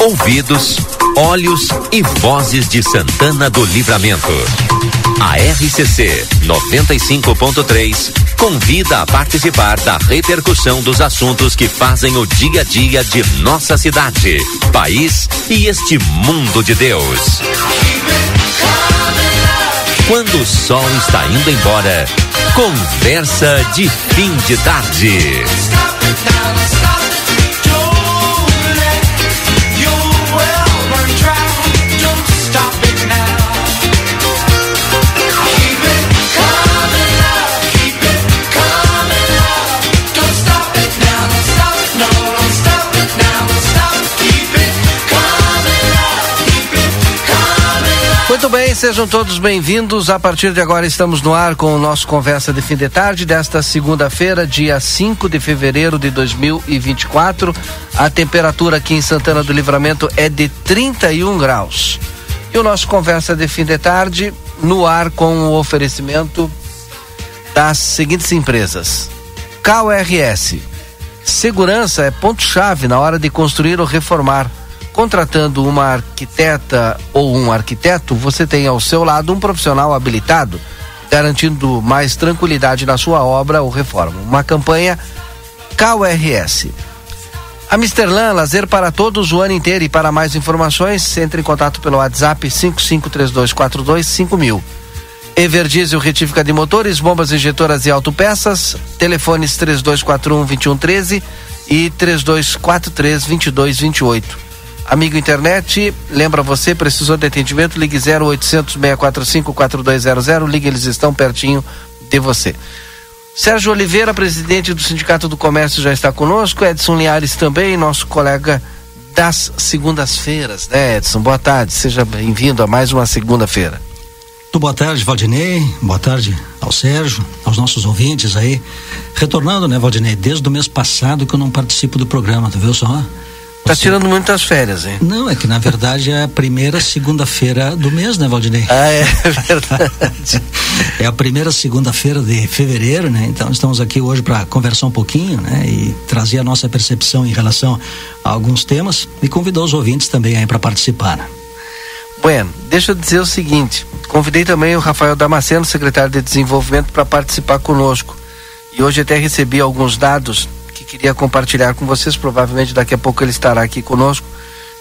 Ouvidos, olhos e vozes de Santana do Livramento. A RCC 95.3 convida a participar da repercussão dos assuntos que fazem o dia a dia de nossa cidade, país e este mundo de Deus. Quando o sol está indo embora, conversa de fim de tarde. Bem, sejam todos bem-vindos. A partir de agora estamos no ar com o nosso Conversa de Fim de Tarde desta segunda-feira, dia 5 de fevereiro de 2024. A temperatura aqui em Santana do Livramento é de 31 graus. E o nosso Conversa de Fim de Tarde no ar com o oferecimento das seguintes empresas: KRS. Segurança é ponto-chave na hora de construir ou reformar contratando uma arquiteta ou um arquiteto, você tem ao seu lado um profissional habilitado, garantindo mais tranquilidade na sua obra ou reforma. Uma campanha KRS. A Misterlan, lazer para todos o ano inteiro e para mais informações, entre em contato pelo WhatsApp 5532425000. Everdiesel retífica de motores, bombas injetoras e autopeças, telefones 3241 2113 e 3243 2228. Amigo internet, lembra você, precisou de atendimento, ligue 0800 645 4200, ligue, eles estão pertinho de você. Sérgio Oliveira, presidente do Sindicato do Comércio, já está conosco. Edson Linhares também, nosso colega das segundas-feiras, né, Edson? Boa tarde, seja bem-vindo a mais uma segunda-feira. Muito boa tarde, Valdinei. Boa tarde ao Sérgio, aos nossos ouvintes aí. Retornando, né, Valdinei? Desde o mês passado que eu não participo do programa, tu viu só? Tá tirando muitas férias, hein? Não, é que na verdade é a primeira segunda-feira do mês, né, Valdinei? Ah, é verdade. é a primeira segunda-feira de fevereiro, né? Então estamos aqui hoje para conversar um pouquinho, né? E trazer a nossa percepção em relação a alguns temas e convidar os ouvintes também aí para participar. Né? Bueno, deixa eu dizer o seguinte: convidei também o Rafael Damasceno, secretário de Desenvolvimento, para participar conosco. E hoje até recebi alguns dados que queria compartilhar com vocês, provavelmente daqui a pouco ele estará aqui conosco.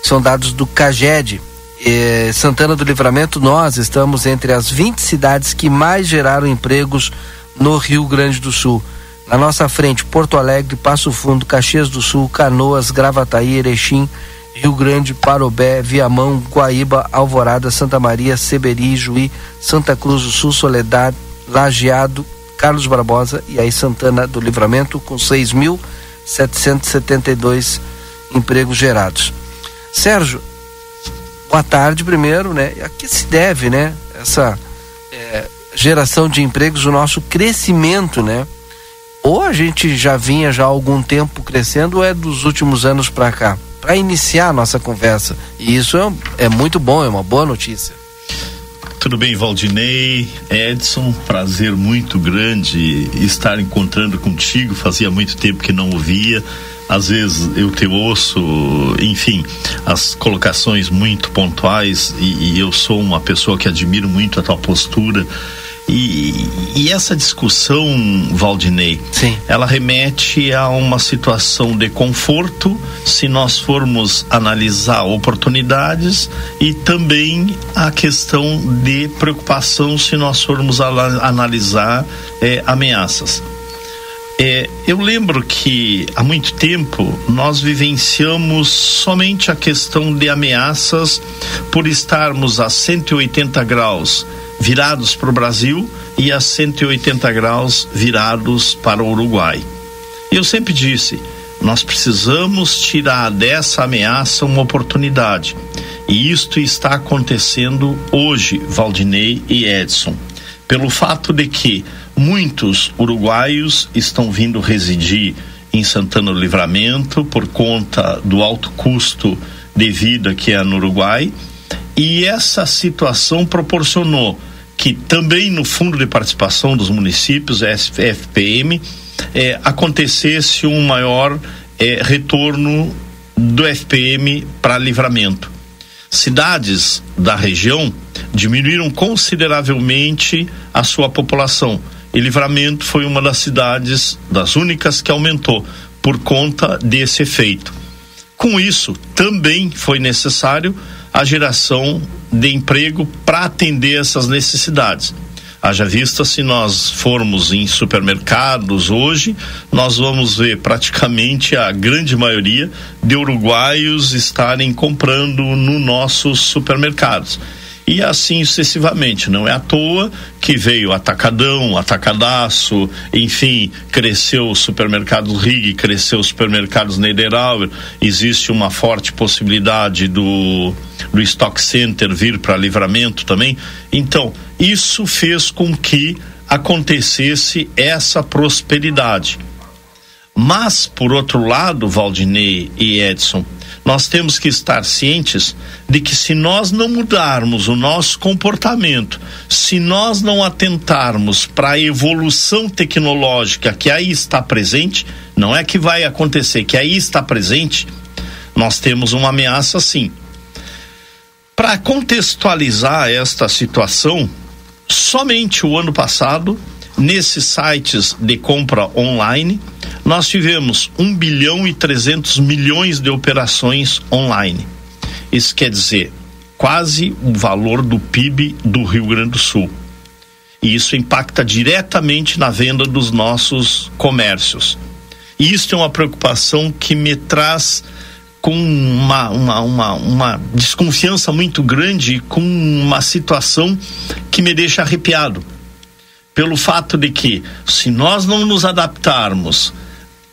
São dados do CAGED. Eh, Santana do Livramento, nós estamos entre as 20 cidades que mais geraram empregos no Rio Grande do Sul. Na nossa frente, Porto Alegre, Passo Fundo, Caxias do Sul, Canoas, Gravataí, Erechim, Rio Grande, Parobé, Viamão, Guaíba, Alvorada, Santa Maria, Seberi, Juí, Santa Cruz do Sul, Soledade, Lajeado, Carlos Barbosa e aí Santana do Livramento com 6.772 empregos gerados. Sérgio, boa tarde primeiro, né? A que se deve, né? Essa é, geração de empregos, o nosso crescimento, né? Ou a gente já vinha já há algum tempo crescendo, ou é dos últimos anos para cá? Para iniciar a nossa conversa. E isso é, é muito bom, é uma boa notícia. Tudo bem, Valdinei, Edson, prazer muito grande estar encontrando contigo. Fazia muito tempo que não ouvia. Às vezes eu te ouço, enfim, as colocações muito pontuais e, e eu sou uma pessoa que admiro muito a tua postura e, e, essa discussão, Valdinei, Sim. ela remete a uma situação de conforto se nós formos analisar oportunidades e também a questão de preocupação se nós formos analisar eh, ameaças. É, eu lembro que há muito tempo nós vivenciamos somente a questão de ameaças por estarmos a 180 graus virados para o Brasil e a 180 graus virados para o Uruguai. Eu sempre disse, nós precisamos tirar dessa ameaça uma oportunidade. E isto está acontecendo hoje, Valdinei e Edson, pelo fato de que muitos uruguaios estão vindo residir em Santana do Livramento por conta do alto custo de vida que é no Uruguai, e essa situação proporcionou que também no Fundo de Participação dos Municípios, FPM, é, acontecesse um maior é, retorno do FPM para livramento. Cidades da região diminuíram consideravelmente a sua população. E Livramento foi uma das cidades, das únicas que aumentou por conta desse efeito. Com isso, também foi necessário a geração de emprego para atender essas necessidades. Haja vista se nós formos em supermercados hoje, nós vamos ver praticamente a grande maioria de uruguaios estarem comprando nos nossos supermercados e assim sucessivamente. Não é à toa que veio Atacadão, Atacadaço, enfim, cresceu o supermercado Rig, cresceu os supermercados Niederauer, existe uma forte possibilidade do, do Stock Center vir para livramento também. Então, isso fez com que acontecesse essa prosperidade. Mas, por outro lado, Valdinei e Edson, nós temos que estar cientes de que se nós não mudarmos o nosso comportamento, se nós não atentarmos para a evolução tecnológica que aí está presente, não é que vai acontecer, que aí está presente, nós temos uma ameaça sim. Para contextualizar esta situação, somente o ano passado, nesses sites de compra online, nós tivemos 1 bilhão e 300 milhões de operações online. Isso quer dizer quase o valor do PIB do Rio Grande do Sul. E isso impacta diretamente na venda dos nossos comércios. E isso é uma preocupação que me traz com uma, uma, uma, uma desconfiança muito grande, com uma situação que me deixa arrepiado. Pelo fato de que, se nós não nos adaptarmos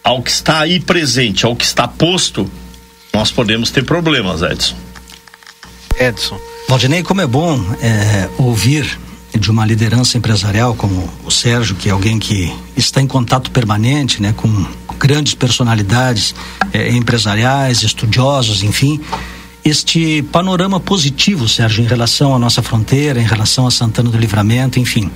ao que está aí presente, ao que está posto, nós podemos ter problemas, Edson. Edson. Valdinei, como é bom é, ouvir de uma liderança empresarial como o Sérgio, que é alguém que está em contato permanente né, com grandes personalidades é, empresariais, estudiosos, enfim. Este panorama positivo, Sérgio, em relação à nossa fronteira, em relação a Santana do Livramento, enfim.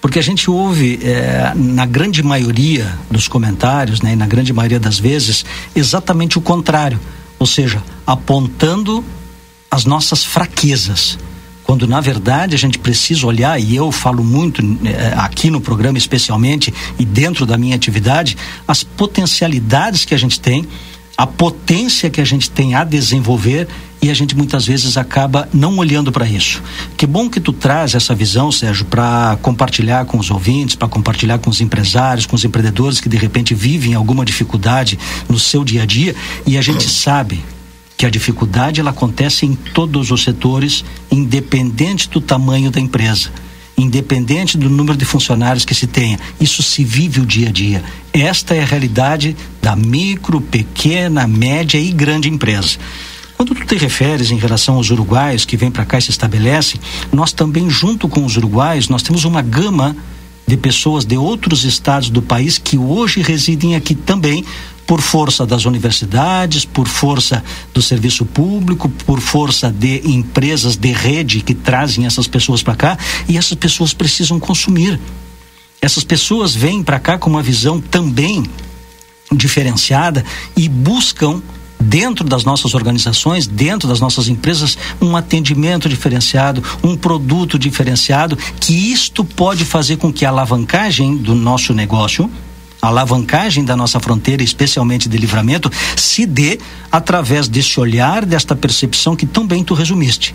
Porque a gente ouve, é, na grande maioria dos comentários, né, e na grande maioria das vezes, exatamente o contrário. Ou seja, apontando as nossas fraquezas. Quando na verdade a gente precisa olhar, e eu falo muito é, aqui no programa especialmente e dentro da minha atividade, as potencialidades que a gente tem, a potência que a gente tem a desenvolver e a gente muitas vezes acaba não olhando para isso. Que bom que tu traz essa visão, Sérgio, para compartilhar com os ouvintes, para compartilhar com os empresários, com os empreendedores que de repente vivem alguma dificuldade no seu dia a dia e a gente sabe que a dificuldade ela acontece em todos os setores, independente do tamanho da empresa independente do número de funcionários que se tenha. Isso se vive o dia a dia. Esta é a realidade da micro, pequena, média e grande empresa. Quando tu te referes em relação aos uruguaios que vêm para cá e se estabelecem, nós também, junto com os uruguaios, nós temos uma gama de pessoas de outros estados do país que hoje residem aqui também por força das universidades, por força do serviço público, por força de empresas de rede que trazem essas pessoas para cá e essas pessoas precisam consumir. Essas pessoas vêm para cá com uma visão também diferenciada e buscam dentro das nossas organizações, dentro das nossas empresas, um atendimento diferenciado, um produto diferenciado, que isto pode fazer com que a alavancagem do nosso negócio alavancagem da nossa fronteira, especialmente de livramento, se dê através desse olhar, desta percepção que tão bem tu resumiste.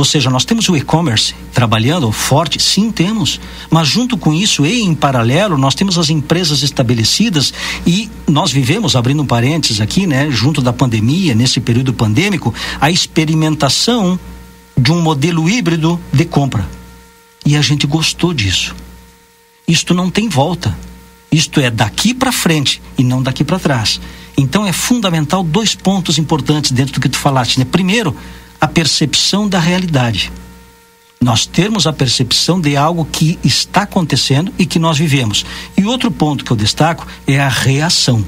Ou seja, nós temos o e-commerce trabalhando forte, sim, temos. Mas junto com isso e em paralelo, nós temos as empresas estabelecidas e nós vivemos, abrindo um parênteses aqui, né, junto da pandemia, nesse período pandêmico, a experimentação de um modelo híbrido de compra. E a gente gostou disso. Isto não tem volta. Isto é daqui para frente e não daqui para trás. Então é fundamental dois pontos importantes dentro do que tu falaste, né? Primeiro, a percepção da realidade. Nós termos a percepção de algo que está acontecendo e que nós vivemos. E outro ponto que eu destaco é a reação.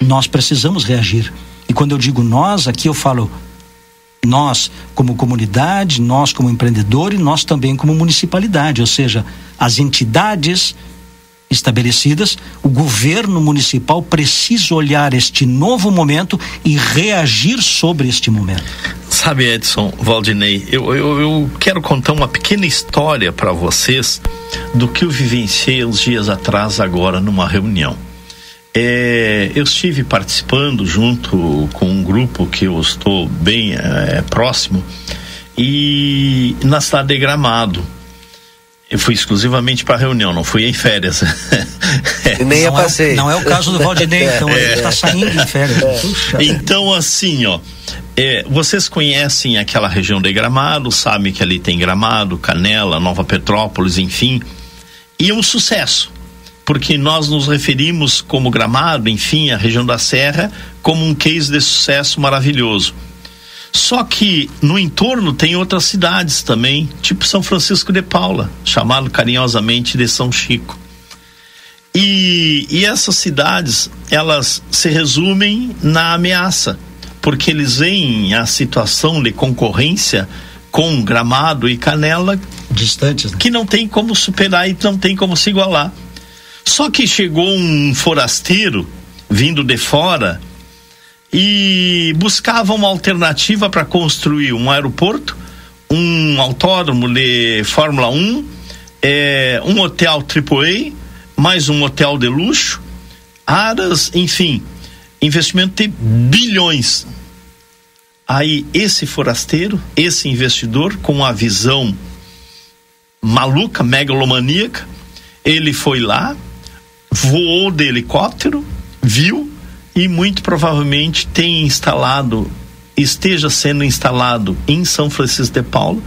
Nós precisamos reagir. E quando eu digo nós, aqui eu falo Nós, como comunidade, nós, como empreendedor e nós também, como municipalidade, ou seja, as entidades estabelecidas, o governo municipal precisa olhar este novo momento e reagir sobre este momento. Sabe, Edson, Valdinei, eu, eu, eu quero contar uma pequena história para vocês do que eu vivenciei uns dias atrás, agora, numa reunião. É, eu estive participando junto com um grupo que eu estou bem é, próximo e na cidade de Gramado eu fui exclusivamente para reunião, não fui em férias. E nem não a passeio. É, não é o caso do Valdinei, então é. ele está saindo em férias. É. Então, assim, ó. É, vocês conhecem aquela região de Gramado, sabem que ali tem Gramado, Canela, Nova Petrópolis, enfim. E é um sucesso, porque nós nos referimos como Gramado, enfim, a região da Serra, como um case de sucesso maravilhoso. Só que no entorno tem outras cidades também, tipo São Francisco de Paula, chamado carinhosamente de São Chico. E, e essas cidades, elas se resumem na ameaça, porque eles veem a situação de concorrência com Gramado e Canela distantes, né? que não tem como superar e não tem como se igualar. Só que chegou um forasteiro vindo de fora e buscava uma alternativa para construir um aeroporto, um autódromo de Fórmula 1, é, um hotel AAA, mais um hotel de luxo, aras, enfim, investimento de bilhões. Aí esse forasteiro, esse investidor com a visão maluca, megalomaníaca, ele foi lá, voou de helicóptero, viu e muito provavelmente tem instalado, esteja sendo instalado em São Francisco de Paulo,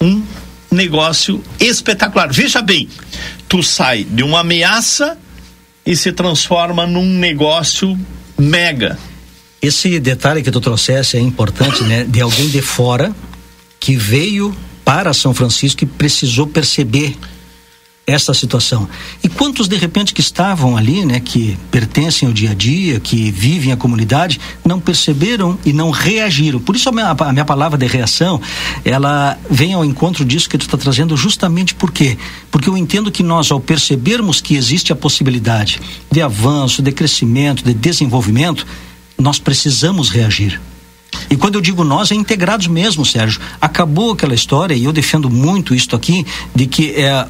um negócio espetacular. Veja bem, tu sai de uma ameaça e se transforma num negócio mega. Esse detalhe que tu trouxesse é importante, né? De alguém de fora que veio para São Francisco e precisou perceber essa situação. E quantos de repente que estavam ali, né, que pertencem ao dia a dia, que vivem a comunidade, não perceberam e não reagiram. Por isso a minha, a minha palavra de reação, ela vem ao encontro disso que tu está trazendo justamente por quê? Porque eu entendo que nós, ao percebermos que existe a possibilidade de avanço, de crescimento, de desenvolvimento, nós precisamos reagir. E quando eu digo nós, é integrados mesmo, Sérgio. Acabou aquela história, e eu defendo muito isto aqui, de que é,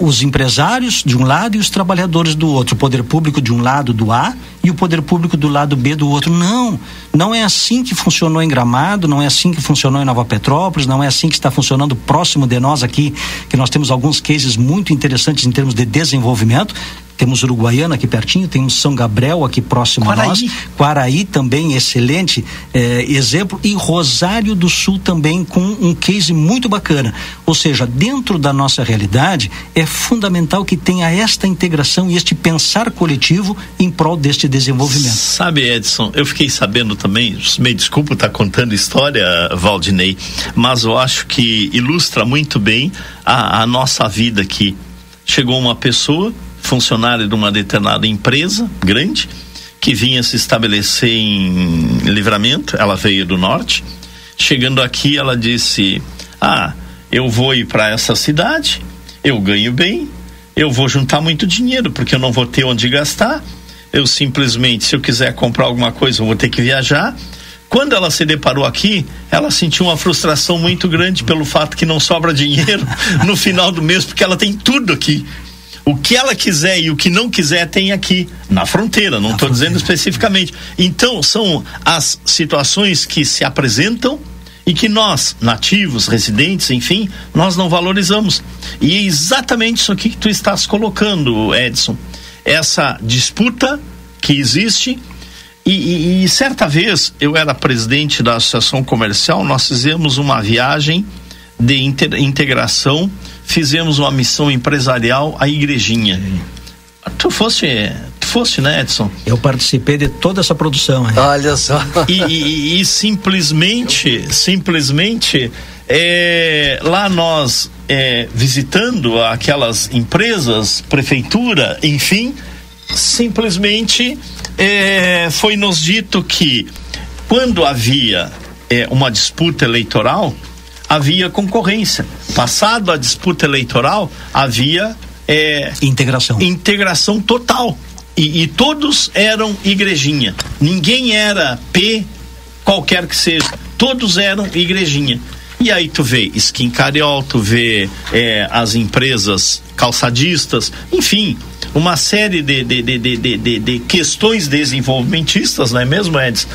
os empresários de um lado e os trabalhadores do outro, o poder público de um lado do A e o poder público do lado B do outro. Não, não é assim que funcionou em Gramado, não é assim que funcionou em Nova Petrópolis, não é assim que está funcionando próximo de nós aqui, que nós temos alguns cases muito interessantes em termos de desenvolvimento. Temos Uruguaiana aqui pertinho, temos São Gabriel aqui próximo Quaraí. a nós. Quaraí também, excelente eh, exemplo. E Rosário do Sul também com um case muito bacana. Ou seja, dentro da nossa realidade, é fundamental que tenha esta integração e este pensar coletivo em prol deste desenvolvimento. Sabe, Edson, eu fiquei sabendo também, me desculpa estar contando história, Valdinei, mas eu acho que ilustra muito bem a, a nossa vida aqui. Chegou uma pessoa funcionária de uma determinada empresa grande que vinha se estabelecer em Livramento, ela veio do norte. Chegando aqui, ela disse: "Ah, eu vou ir para essa cidade, eu ganho bem, eu vou juntar muito dinheiro porque eu não vou ter onde gastar. Eu simplesmente, se eu quiser comprar alguma coisa, eu vou ter que viajar." Quando ela se deparou aqui, ela sentiu uma frustração muito grande pelo fato que não sobra dinheiro no final do mês, porque ela tem tudo aqui. O que ela quiser e o que não quiser tem aqui, na fronteira, não estou dizendo especificamente. Então, são as situações que se apresentam e que nós, nativos, residentes, enfim, nós não valorizamos. E é exatamente isso aqui que tu estás colocando, Edson. Essa disputa que existe. E, e, e certa vez eu era presidente da Associação Comercial, nós fizemos uma viagem de integração fizemos uma missão empresarial à igrejinha. Sim. Tu fosse, tu fosse, né, Edson? Eu participei de toda essa produção. Hein? Olha só. E, e, e simplesmente, simplesmente, é, lá nós é, visitando aquelas empresas, prefeitura, enfim, simplesmente é, foi nos dito que quando havia é, uma disputa eleitoral, havia concorrência. Passado a disputa eleitoral, havia é, integração. Integração total. E, e, todos eram igrejinha. Ninguém era P, qualquer que seja. Todos eram igrejinha. E aí tu vê Skin Cariol, tu vê é, as empresas calçadistas, enfim, uma série de, de, de, de, de, de questões desenvolvimentistas, não é mesmo, Edson?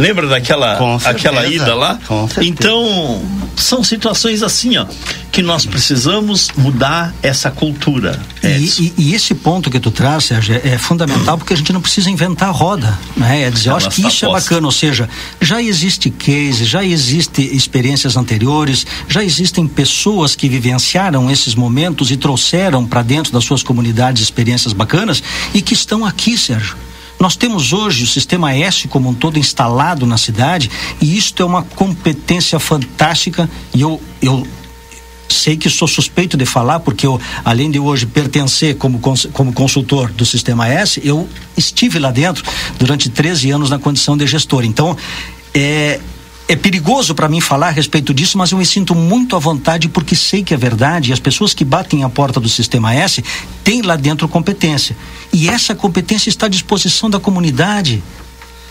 Lembra daquela aquela ida lá? Então, são situações assim, ó, que nós precisamos mudar essa cultura. E, e, e, esse ponto que tu traz, Sérgio, é, é fundamental porque a gente não precisa inventar a roda, né? É dizer, eu acho que isso é bacana, ou seja, já existe case, já existe experiências anteriores, já existem pessoas que vivenciaram esses momentos e trouxeram para dentro das suas comunidades experiências bacanas e que estão aqui, Sérgio nós temos hoje o sistema S como um todo instalado na cidade e isto é uma competência fantástica e eu, eu sei que sou suspeito de falar, porque eu, além de hoje pertencer como, como consultor do Sistema S, eu estive lá dentro durante 13 anos na condição de gestor. Então, é, é perigoso para mim falar a respeito disso, mas eu me sinto muito à vontade porque sei que é verdade e as pessoas que batem a porta do Sistema S têm lá dentro competência. E essa competência está à disposição da comunidade.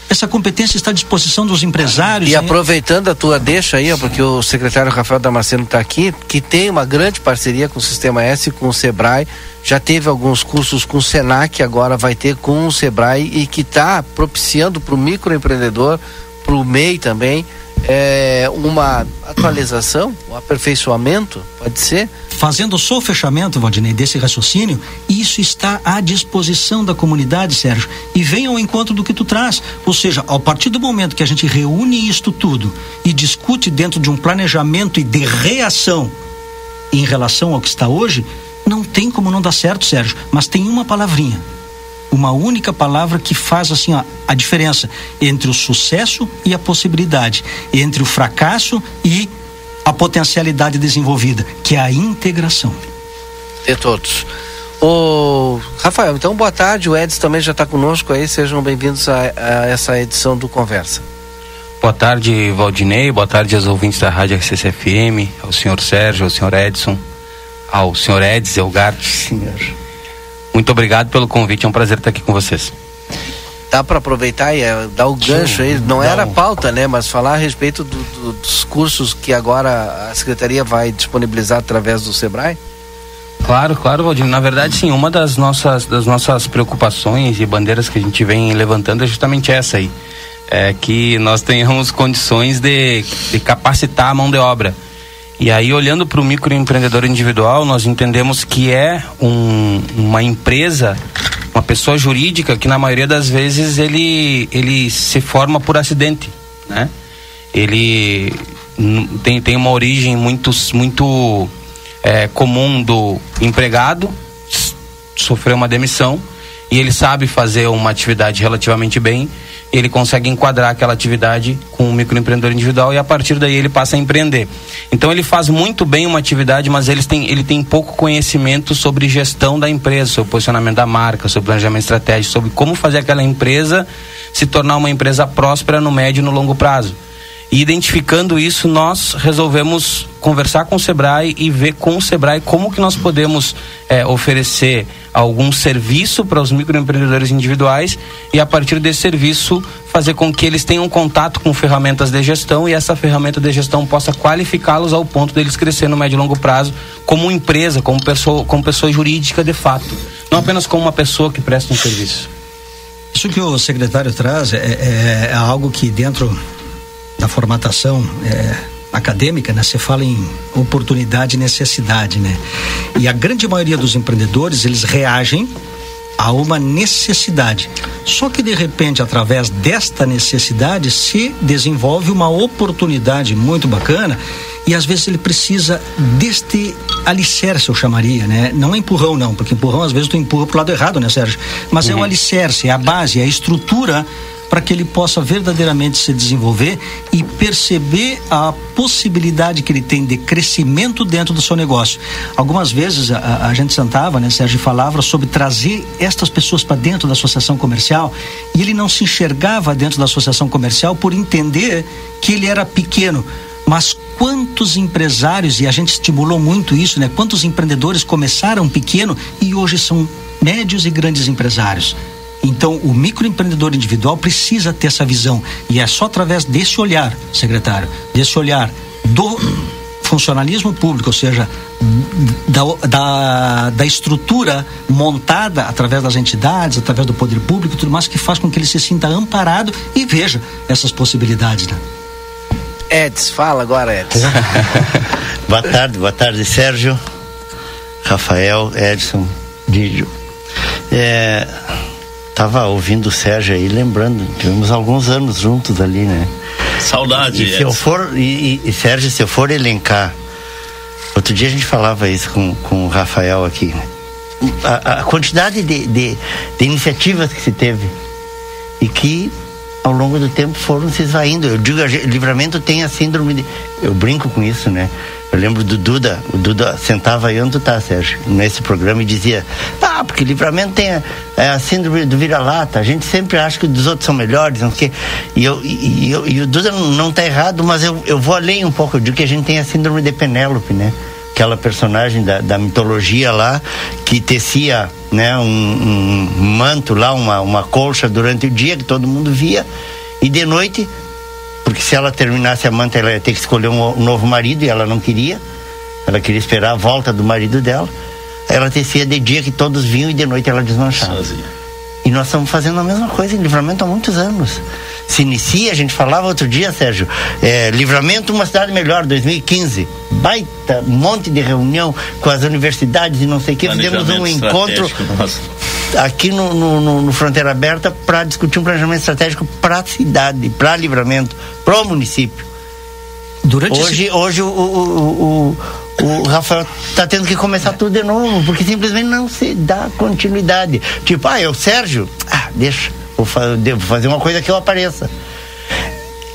Essa competência está à disposição dos empresários. E aproveitando a tua deixa aí, ó, porque o secretário Rafael Damasceno está aqui, que tem uma grande parceria com o Sistema S, com o Sebrae, já teve alguns cursos com o Senac, agora vai ter com o Sebrae e que está propiciando para o microempreendedor, para o MEI também, é, uma atualização, um aperfeiçoamento, pode ser? Fazendo só o fechamento, Valdinei, desse raciocínio, isso está à disposição da comunidade, Sérgio, e vem ao encontro do que tu traz. Ou seja, a partir do momento que a gente reúne isto tudo e discute dentro de um planejamento e de reação em relação ao que está hoje, não tem como não dar certo, Sérgio, mas tem uma palavrinha uma única palavra que faz assim ó, a diferença entre o sucesso e a possibilidade, entre o fracasso e a potencialidade desenvolvida, que é a integração. De todos. O Rafael, então boa tarde. O Edson também já está conosco aí. Sejam bem-vindos a, a, essa edição do Conversa. Boa tarde, Valdinei. Boa tarde aos ouvintes da Rádio RCCFM, ao senhor Sérgio, ao senhor Edson, ao senhor Edson Elgart. Senhor. Muito obrigado pelo convite, é um prazer estar aqui com vocês. Dá para aproveitar e é, dar o gancho aí, não era pauta, né? Mas falar a respeito do, do, dos cursos que agora a Secretaria vai disponibilizar através do SEBRAE? Claro, claro, Valdir. Na verdade, sim, uma das nossas, das nossas preocupações e bandeiras que a gente vem levantando é justamente essa aí. É que nós tenhamos condições de, de capacitar a mão de obra e aí, olhando para o microempreendedor individual, nós entendemos que é um, uma empresa, uma pessoa jurídica que na maioria das vezes ele, ele se forma por acidente, né? Ele tem, tem uma origem muito, muito é, comum do empregado, sofreu uma demissão e ele sabe fazer uma atividade relativamente bem ele consegue enquadrar aquela atividade com o microempreendedor individual e a partir daí ele passa a empreender. Então ele faz muito bem uma atividade, mas ele tem, ele tem pouco conhecimento sobre gestão da empresa, sobre posicionamento da marca, sobre planejamento estratégico, sobre como fazer aquela empresa se tornar uma empresa próspera no médio e no longo prazo. E identificando isso, nós resolvemos conversar com o Sebrae e ver com o Sebrae como que nós podemos é, oferecer algum serviço para os microempreendedores individuais e a partir desse serviço fazer com que eles tenham contato com ferramentas de gestão e essa ferramenta de gestão possa qualificá-los ao ponto deles crescer no médio e longo prazo como empresa, como pessoa, como pessoa jurídica de fato, não apenas como uma pessoa que presta um serviço. Isso que o secretário traz é, é, é algo que dentro da formatação é, acadêmica, né, você fala em oportunidade e necessidade, né? E a grande maioria dos empreendedores, eles reagem a uma necessidade. Só que de repente, através desta necessidade, se desenvolve uma oportunidade muito bacana e às vezes ele precisa deste alicerce, eu chamaria, né? Não é empurrão, não, porque empurrão às vezes tu empurra pro lado errado, né, Sérgio? Mas uhum. é o uhum. alicerce, é a base, é a estrutura para que ele possa verdadeiramente se desenvolver e perceber a possibilidade que ele tem de crescimento dentro do seu negócio. Algumas vezes a, a gente sentava, né, Sérgio, falava sobre trazer estas pessoas para dentro da associação comercial e ele não se enxergava dentro da associação comercial por entender que ele era pequeno. Mas quantos empresários, e a gente estimulou muito isso, né? Quantos empreendedores começaram pequeno e hoje são médios e grandes empresários. Então, o microempreendedor individual precisa ter essa visão. E é só através desse olhar, secretário, desse olhar do funcionalismo público, ou seja, da, da, da, estrutura montada através das entidades, através do poder público e tudo mais, que faz com que ele se sinta amparado e veja essas possibilidades. Né? Eds, fala agora, Eds. boa tarde, boa tarde, Sérgio, Rafael, Edson, Dídio. É, tava ouvindo o Sérgio aí, lembrando, tivemos alguns anos juntos ali, né? Saudade, e, se eu for e, e, Sérgio, se eu for elencar, outro dia a gente falava isso com, com o Rafael aqui, a, a quantidade de, de, de iniciativas que se teve e que ao longo do tempo foram se esvaindo. Eu digo, livramento tem a síndrome de. Eu brinco com isso, né? Eu lembro do Duda, o Duda sentava aí onde tá, Sérgio, nesse programa e dizia: Ah, porque livramento tem a, é a síndrome do vira-lata, a gente sempre acha que os outros são melhores, não sei. E, eu, e, eu, e o Duda não, não tá errado, mas eu, eu vou além um pouco, eu digo que a gente tem a síndrome de Penélope, né? Aquela personagem da, da mitologia lá que tecia né, um, um manto lá, uma, uma colcha durante o dia que todo mundo via, e de noite, porque se ela terminasse a manta, ela ia ter que escolher um, um novo marido e ela não queria, ela queria esperar a volta do marido dela. Ela tecia de dia que todos vinham e de noite ela desmanchava. Sozinha. E nós estamos fazendo a mesma coisa em livramento há muitos anos. Se inicia, a gente falava outro dia, Sérgio, é, livramento uma cidade melhor, 2015. Baita, um monte de reunião com as universidades e não sei o que. Fizemos um encontro aqui no, no, no Fronteira Aberta para discutir um planejamento estratégico para a cidade, para livramento, para o município. Durante hoje, esse... hoje o, o, o, o Rafael está tendo que começar tudo de novo, porque simplesmente não se dá continuidade. Tipo, ah, é o Sérgio? Ah, deixa, vou, devo fazer uma coisa que eu apareça.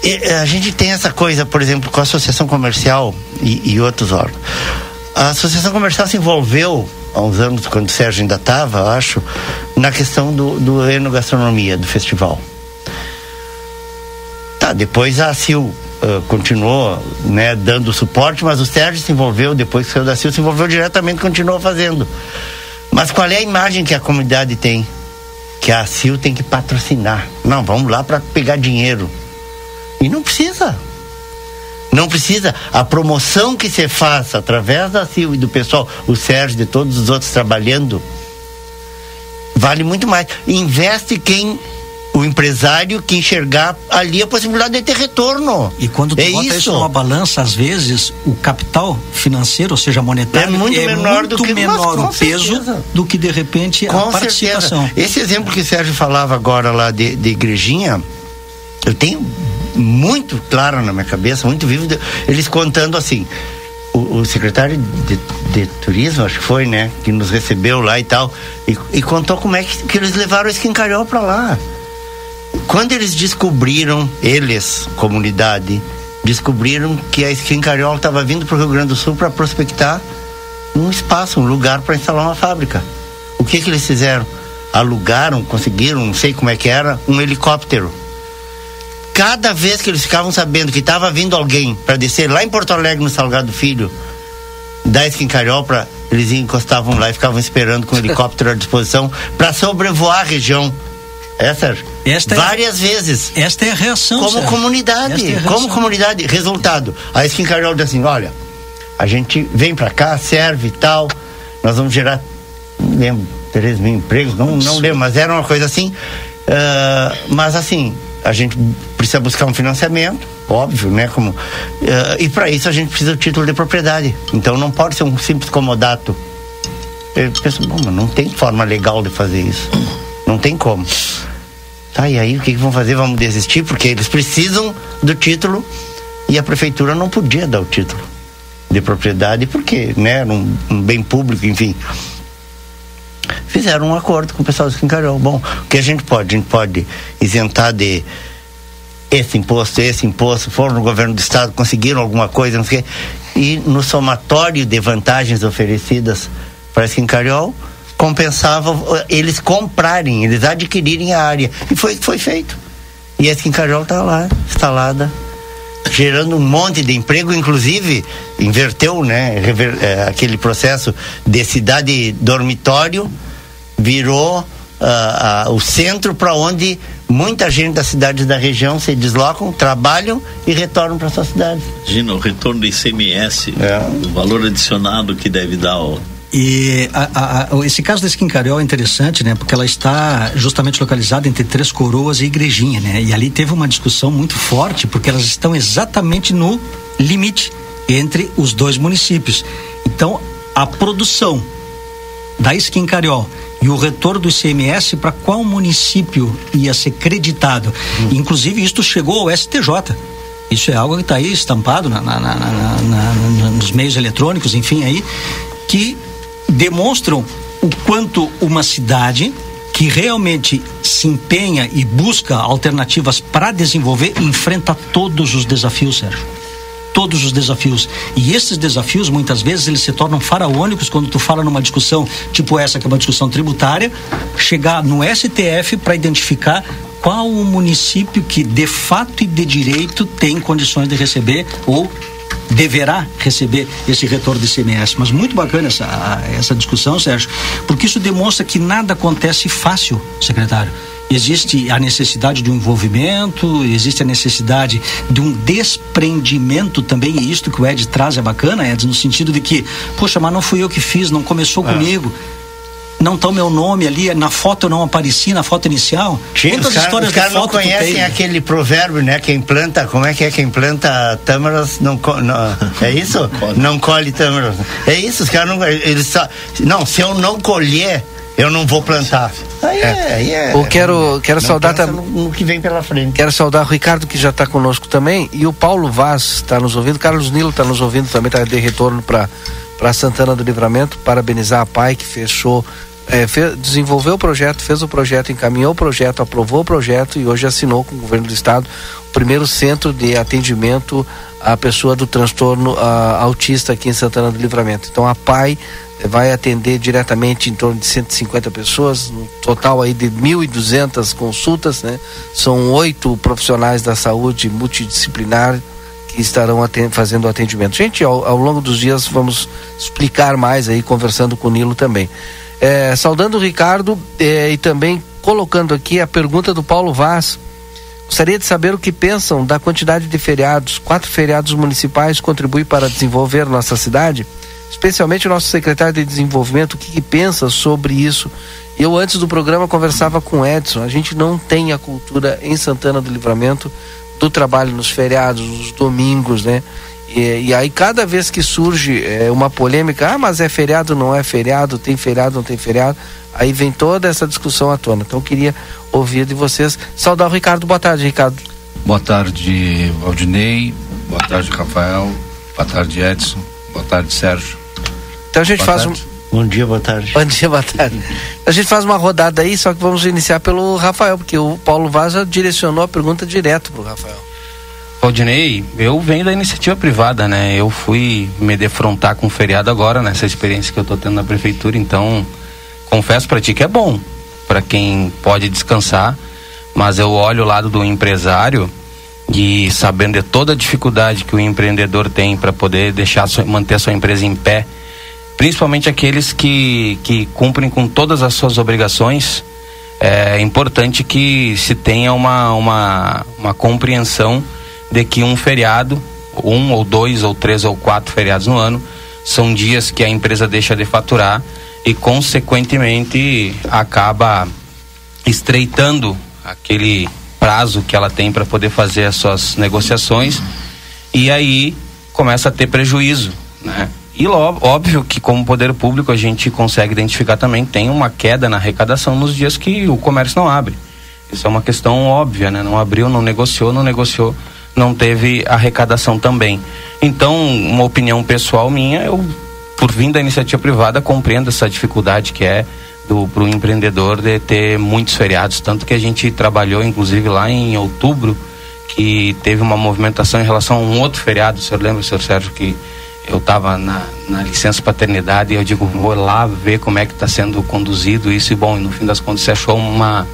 E, a gente tem essa coisa, por exemplo, com a associação comercial e, e outros órgãos. A associação comercial se envolveu há uns anos, quando o Sérgio ainda estava, acho, na questão do, do enogastronomia, do festival. Tá, depois a CIL uh, continuou né, dando suporte, mas o Sérgio se envolveu, depois que saiu da CIL, se envolveu diretamente continuou fazendo. Mas qual é a imagem que a comunidade tem? Que a CIL tem que patrocinar. Não, vamos lá para pegar dinheiro. E não precisa. Não precisa. A promoção que se faça através da CIL e do pessoal, o Sérgio e todos os outros trabalhando, vale muito mais. Investe quem o empresário que enxergar ali a possibilidade de ter retorno. E quando tu é bota isso. isso numa balança, às vezes, o capital financeiro, ou seja, monetário, é muito é menor, muito do que, menor o peso certeza. do que, de repente, com a participação. Certeza. Esse exemplo que o Sérgio falava agora lá de, de igrejinha, eu tenho muito claro na minha cabeça, muito vivo, eles contando assim, o, o secretário de, de, turismo, acho que foi, né, que nos recebeu lá e tal, e, e contou como é que, que eles levaram o esquincalhó para lá. Quando eles descobriram, eles, comunidade, descobriram que a Skin Cariola estava vindo para o Rio Grande do Sul para prospectar um espaço, um lugar para instalar uma fábrica. O que que eles fizeram? Alugaram, conseguiram, não sei como é que era, um helicóptero. Cada vez que eles ficavam sabendo que estava vindo alguém para descer lá em Porto Alegre, no Salgado Filho, da Skin Cariola, eles encostavam lá e ficavam esperando com o helicóptero à disposição para sobrevoar a região é, Sérgio? Esta Várias é, vezes. Esta é a reação, Como Sérgio. comunidade. É como comunidade. Resultado. A Skin Carol diz assim, olha, a gente vem para cá, serve e tal, nós vamos gerar, não lembro, 3 mil empregos, não, não lembro, mas era uma coisa assim. Uh, mas assim, a gente precisa buscar um financiamento, óbvio, né? Como, uh, e para isso a gente precisa do título de propriedade. Então não pode ser um simples comodato. Eu penso, bom, não tem forma legal de fazer isso. Não tem como. Tá, e aí o que, que vão fazer? Vamos desistir porque eles precisam do título e a prefeitura não podia dar o título de propriedade porque, né, um, um bem público, enfim. fizeram um acordo com o pessoal do Esquincariol. Bom, o que a gente pode? A gente pode isentar de esse imposto, esse imposto, foram no governo do estado, conseguiram alguma coisa, não sei o quê. E no somatório de vantagens oferecidas para Esquincariol, compensava eles comprarem, eles adquirirem a área. E foi foi feito. E a Esquincariol está lá, instalada, gerando um monte de emprego, inclusive inverteu, né, rever, é, aquele processo de cidade dormitório, virou uh, uh, o centro para onde muita gente das cidades da região se deslocam, trabalham e retornam para sua cidade. Imagina o retorno do ICMS, é. o valor adicionado que deve dar ao e a, a, esse caso da Esquincariol é interessante, né? Porque ela está justamente localizada entre Três Coroas e Igrejinha, né? E ali teve uma discussão muito forte, porque elas estão exatamente no limite entre os dois municípios. Então, a produção da Esquincariol e o retorno do ICMS para qual município ia ser creditado. Hum. Inclusive, isto chegou ao STJ. Isso é algo que está aí estampado na, na, na, nos meios eletrônicos, enfim, aí, que demonstram o quanto uma cidade que realmente se empenha e busca alternativas para desenvolver enfrenta todos os desafios, Sérgio. Todos os desafios. E esses desafios, muitas vezes, eles se tornam faraônicos quando tu fala numa discussão tipo essa, que é uma discussão tributária, chegar no STF para identificar qual o município que de fato e de direito tem condições de receber ou deverá receber esse retorno de ICMS. Mas muito bacana essa, essa discussão, Sérgio, porque isso demonstra que nada acontece fácil, secretário. Existe a necessidade de um envolvimento, existe a necessidade de um desprendimento também, e isto que o Ed traz é bacana, Ed, no sentido de que, poxa, mas não fui eu que fiz, não começou é. comigo não tá o meu nome ali, na foto eu não apareci, na foto inicial. Tinha, Quantas cara, histórias os caras não conhecem aquele provérbio, né? Quem planta, como é que é? Quem planta tâmaras não, não é isso? não colhe tâmaras. É isso, os caras não, eles só, não, se eu não colher, eu não vou plantar. Aí é, aí é. Eu quero, quero saudar também. No, no, que vem pela frente. Quero saudar o Ricardo, que já está conosco também, e o Paulo Vaz está nos ouvindo, Carlos Nilo está nos ouvindo também, está de retorno para para Santana do Livramento, parabenizar a PAI que fechou é, fez, desenvolveu o projeto, fez o projeto, encaminhou o projeto, aprovou o projeto e hoje assinou com o governo do estado o primeiro centro de atendimento à pessoa do transtorno a, autista aqui em Santana do Livramento. Então a PAI vai atender diretamente em torno de 150 pessoas, no total aí de 1.200 consultas, né? São oito profissionais da saúde multidisciplinar que estarão fazendo o atendimento. Gente, ao, ao longo dos dias vamos explicar mais aí, conversando com o Nilo também. É, saudando o Ricardo é, e também colocando aqui a pergunta do Paulo Vaz. Gostaria de saber o que pensam da quantidade de feriados. Quatro feriados municipais contribuem para desenvolver nossa cidade? Especialmente o nosso secretário de desenvolvimento, o que, que pensa sobre isso? Eu, antes do programa, conversava com o Edson. A gente não tem a cultura em Santana do Livramento do trabalho nos feriados, nos domingos, né? E, e, aí cada vez que surge é, uma polêmica, ah, mas é feriado, não é feriado, tem feriado, não tem feriado, aí vem toda essa discussão à tona. Então eu queria ouvir de vocês. Saudar o Ricardo. Boa tarde, Ricardo. Boa tarde, Valdinei. Boa tarde, Rafael. Boa tarde, Edson. Boa tarde, Sérgio. Então a gente boa faz tarde. um. Bom dia, boa tarde. Bom dia, boa tarde. A gente faz uma rodada aí, só que vamos iniciar pelo Rafael, porque o Paulo Vaz já direcionou a pergunta direto para o Rafael. Valdinei, eu venho da iniciativa privada, né? Eu fui me defrontar com o feriado agora, nessa experiência que eu tô tendo na prefeitura, então confesso para ti que é bom para quem pode descansar, mas eu olho o lado do empresário e sabendo de toda a dificuldade que o empreendedor tem para poder deixar manter a sua empresa em pé, principalmente aqueles que, que cumprem com todas as suas obrigações, é importante que se tenha uma, uma, uma compreensão de que um feriado, um ou dois ou três ou quatro feriados no ano, são dias que a empresa deixa de faturar e, consequentemente, acaba estreitando aquele prazo que ela tem para poder fazer as suas negociações e aí começa a ter prejuízo, né? E óbvio que como poder público a gente consegue identificar também tem uma queda na arrecadação nos dias que o comércio não abre. Isso é uma questão óbvia, né? Não abriu, não negociou, não negociou, não teve arrecadação também. Então, uma opinião pessoal minha, eu, por vir da iniciativa privada, compreendo essa dificuldade que é para o empreendedor de ter muitos feriados. Tanto que a gente trabalhou, inclusive, lá em outubro, que teve uma movimentação em relação a um outro feriado. O senhor lembra, senhor Sérgio, que eu estava na, na, licença paternidade e eu digo, vou lá ver como é que está sendo conduzido isso e bom, e no fim das contas você achou uma,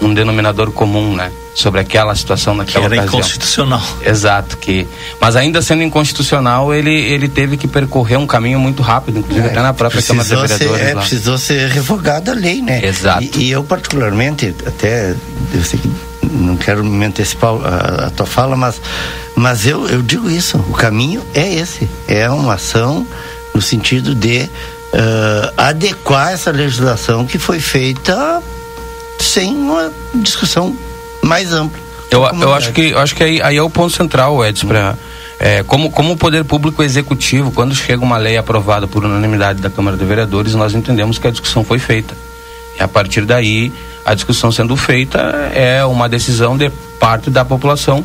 um denominador comum, né? Sobre aquela situação naquela que era ocasião. inconstitucional. Exato, que mas ainda sendo inconstitucional, ele ele teve que percorrer um caminho muito rápido, inclusive é, até na própria Câmara de Vereadores. Ser, é, precisou ser revogada a lei, né? Exato. E, e, eu particularmente, até eu sei que não quero me antecipar a, a tua fala, mas mas eu eu digo isso, o caminho é esse, é uma ação no sentido de uh, adequar essa legislação que foi feita sem uma discussão mais ampla. Eu, eu acho que, eu acho que aí, aí é o ponto central, Edson, para é, como, como o poder público executivo, quando chega uma lei aprovada por unanimidade da Câmara de Vereadores, nós entendemos que a discussão foi feita. E a partir daí, a discussão sendo feita é uma decisão de parte da população,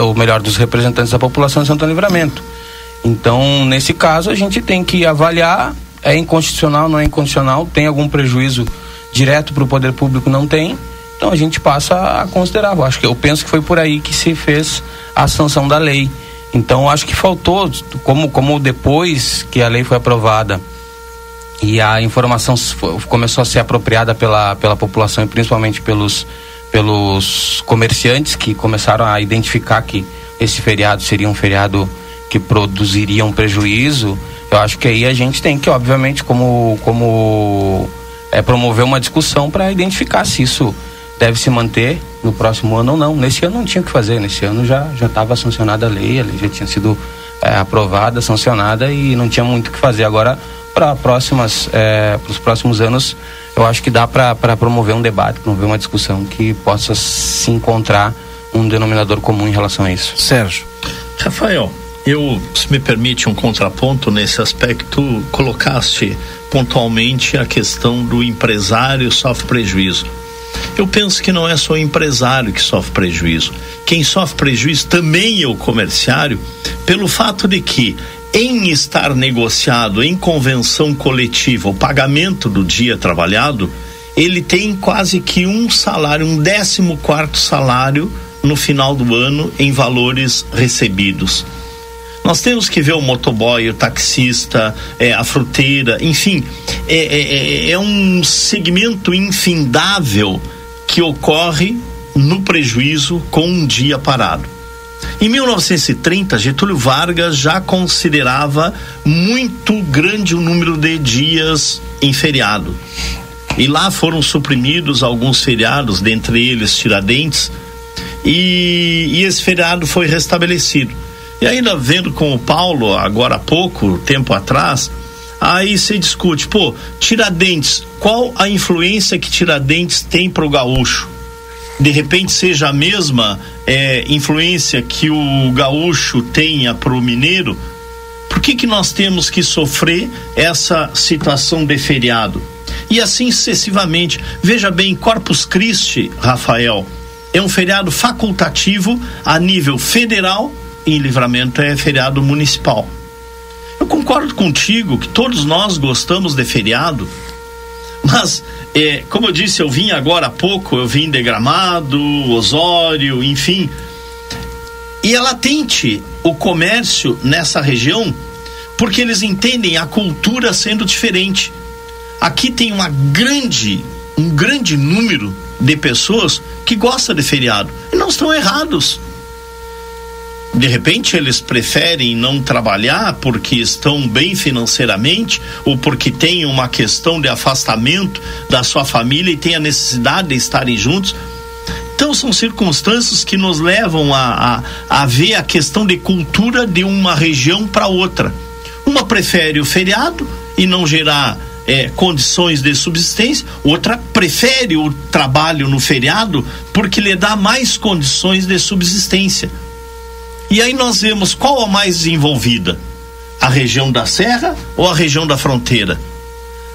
ou melhor, dos representantes da população de Santo Livramento. Então, nesse caso, a gente tem que avaliar, é inconstitucional, não é inconstitucional, tem algum prejuízo direto para o poder público não tem. Então a gente passa a considerar. Eu acho que eu penso que foi por aí que se fez a sanção da lei. Então acho que faltou, como como depois que a lei foi aprovada e a informação começou a ser apropriada pela pela população e principalmente pelos pelos comerciantes que começaram a identificar que esse feriado seria um feriado que produziria um prejuízo, eu acho que aí a gente tem que, obviamente, como como é, promover uma discussão para identificar se isso deve se manter no próximo ano ou não. Nesse ano não tinha o que fazer, nesse ano já estava sancionada a lei, a lei já tinha sido é, aprovada, sancionada e não tinha muito o que fazer. Agora, para próximas, é, para os próximos anos, eu acho que dá para promover um debate, promover uma discussão que possa se encontrar um denominador comum em relação a isso. Sérgio. Rafael, eu, se me permite um contraponto nesse aspecto, colocaste pontualmente a questão do empresário sofre prejuízo. Eu penso que não é só o empresário que sofre prejuízo. Quem sofre prejuízo também é o comerciário, pelo fato de que, em estar negociado em convenção coletiva o pagamento do dia trabalhado, ele tem quase que um salário, um décimo quarto salário no final do ano em valores recebidos. Nós temos que ver o motoboy, o taxista, é, a fruteira, enfim, é, é, é, é um segmento infindável que ocorre no prejuízo com um dia parado. Em 1930, Getúlio Vargas já considerava muito grande o número de dias em feriado. E lá foram suprimidos alguns feriados, dentre eles Tiradentes, e, e esse feriado foi restabelecido. E ainda vendo com o Paulo, agora há pouco, tempo atrás, aí se discute, pô, Tiradentes, qual a influência que Tiradentes tem para o gaúcho? De repente seja a mesma é, influência que o gaúcho tenha para o mineiro? Por que, que nós temos que sofrer essa situação de feriado? E assim sucessivamente. Veja bem, Corpus Christi, Rafael, é um feriado facultativo a nível federal em Livramento é feriado municipal. Eu concordo contigo que todos nós gostamos de feriado, mas, é, como eu disse, eu vim agora há pouco, eu vim de Gramado, Osório, enfim. E é latente o comércio nessa região, porque eles entendem a cultura sendo diferente. Aqui tem uma grande, um grande número de pessoas que gosta de feriado. E não estão errados de repente eles preferem não trabalhar porque estão bem financeiramente ou porque têm uma questão de afastamento da sua família e têm a necessidade de estarem juntos. Então são circunstâncias que nos levam a, a, a ver a questão de cultura de uma região para outra. Uma prefere o feriado e não gerar é, condições de subsistência, outra prefere o trabalho no feriado porque lhe dá mais condições de subsistência. E aí nós vemos qual a mais desenvolvida: a região da serra ou a região da fronteira?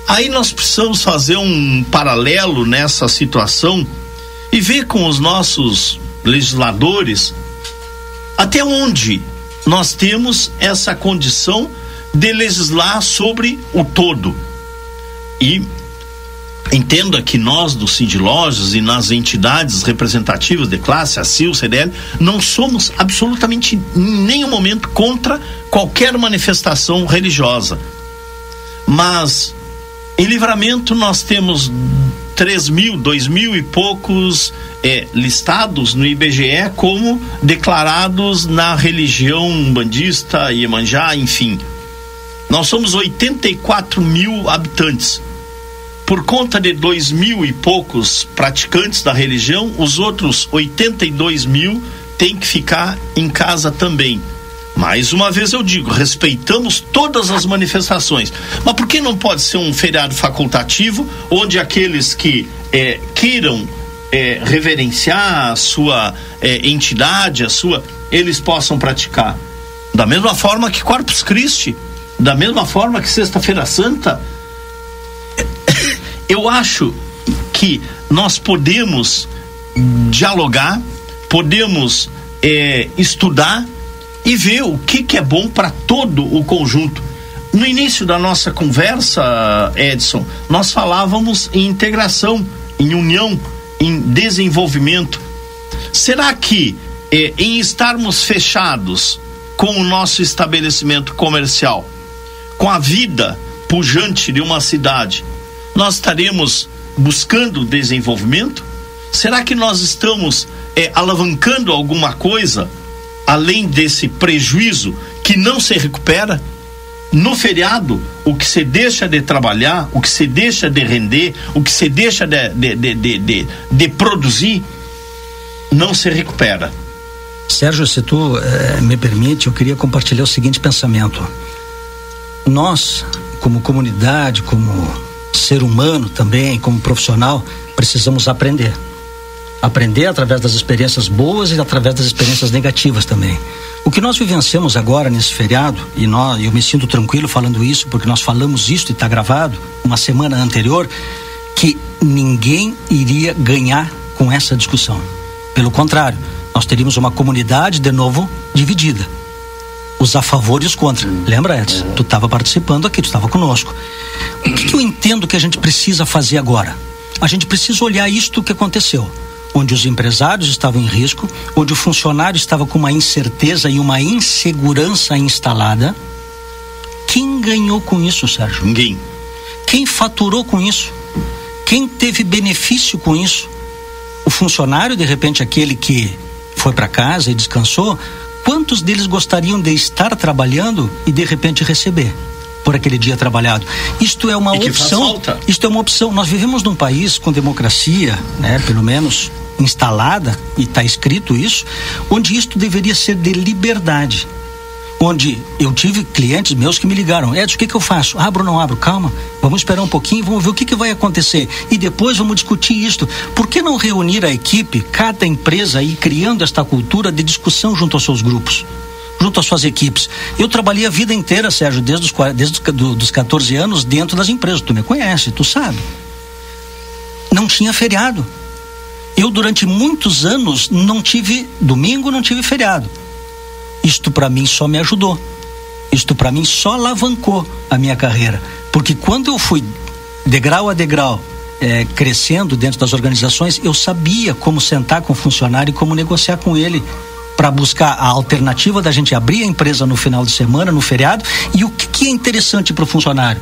Aí nós precisamos fazer um paralelo nessa situação e ver com os nossos legisladores até onde nós temos essa condição de legislar sobre o todo. E Entenda que nós do Cindy Lojas e nas entidades representativas de classe, a CIL, CDL, não somos absolutamente em nenhum momento contra qualquer manifestação religiosa. Mas em livramento nós temos 3 mil, 2 mil e poucos é, listados no IBGE como declarados na religião bandista, Iemanjá, enfim. Nós somos 84 mil habitantes por conta de dois mil e poucos praticantes da religião, os outros 82 mil têm que ficar em casa também. Mais uma vez eu digo, respeitamos todas as manifestações. Mas por que não pode ser um feriado facultativo, onde aqueles que é, queiram é, reverenciar a sua é, entidade, a sua, eles possam praticar? Da mesma forma que Corpus Christi, da mesma forma que Sexta-feira Santa, eu acho que nós podemos dialogar, podemos é, estudar e ver o que, que é bom para todo o conjunto. No início da nossa conversa, Edson, nós falávamos em integração, em união, em desenvolvimento. Será que é, em estarmos fechados com o nosso estabelecimento comercial, com a vida pujante de uma cidade, nós estaremos buscando desenvolvimento? Será que nós estamos é, alavancando alguma coisa além desse prejuízo que não se recupera? No feriado, o que se deixa de trabalhar, o que se deixa de render, o que se deixa de, de, de, de, de, produzir, não se recupera. Sérgio, se tu eh, me permite, eu queria compartilhar o seguinte pensamento. Nós, como comunidade, como ser humano também, como profissional, precisamos aprender. Aprender através das experiências boas e através das experiências negativas também. O que nós vivenciamos agora nesse feriado, e nós, eu me sinto tranquilo falando isso, porque nós falamos isso e está gravado uma semana anterior, que ninguém iria ganhar com essa discussão. Pelo contrário, nós teríamos uma comunidade de novo dividida os a favor e os contra. Lembra, Edson? Tu estava participando aqui, tu estava conosco. O que, que eu entendo que a gente precisa fazer agora? A gente precisa olhar isto que aconteceu onde os empresários estavam em risco, onde o funcionário estava com uma incerteza e uma insegurança instalada. Quem ganhou com isso, Sérgio? Ninguém. Quem faturou com isso? Quem teve benefício com isso? O funcionário, de repente, aquele que foi para casa e descansou, Quantos deles gostariam de estar trabalhando e de repente receber? por aquele dia trabalhado. Isto é uma opção. Isto é uma opção. Nós vivemos num país com democracia, né, pelo menos instalada e está escrito isso, onde isto deveria ser de liberdade onde eu tive clientes meus que me ligaram, Edson, o que, que eu faço? Abro ou não abro? Calma, vamos esperar um pouquinho, vamos ver o que, que vai acontecer e depois vamos discutir isto. Por que não reunir a equipe, cada empresa aí criando esta cultura de discussão junto aos seus grupos? junto às suas equipes. Eu trabalhei a vida inteira, Sérgio, desde os, desde os do, dos 14 anos dentro das empresas. Tu me conhece, tu sabe. Não tinha feriado. Eu, durante muitos anos, não tive domingo, não tive feriado. Isto para mim só me ajudou. Isto para mim só alavancou a minha carreira. Porque quando eu fui degrau a degrau é, crescendo dentro das organizações, eu sabia como sentar com o funcionário e como negociar com ele para buscar a alternativa da gente abrir a empresa no final de semana, no feriado. E o que, que é interessante para o funcionário?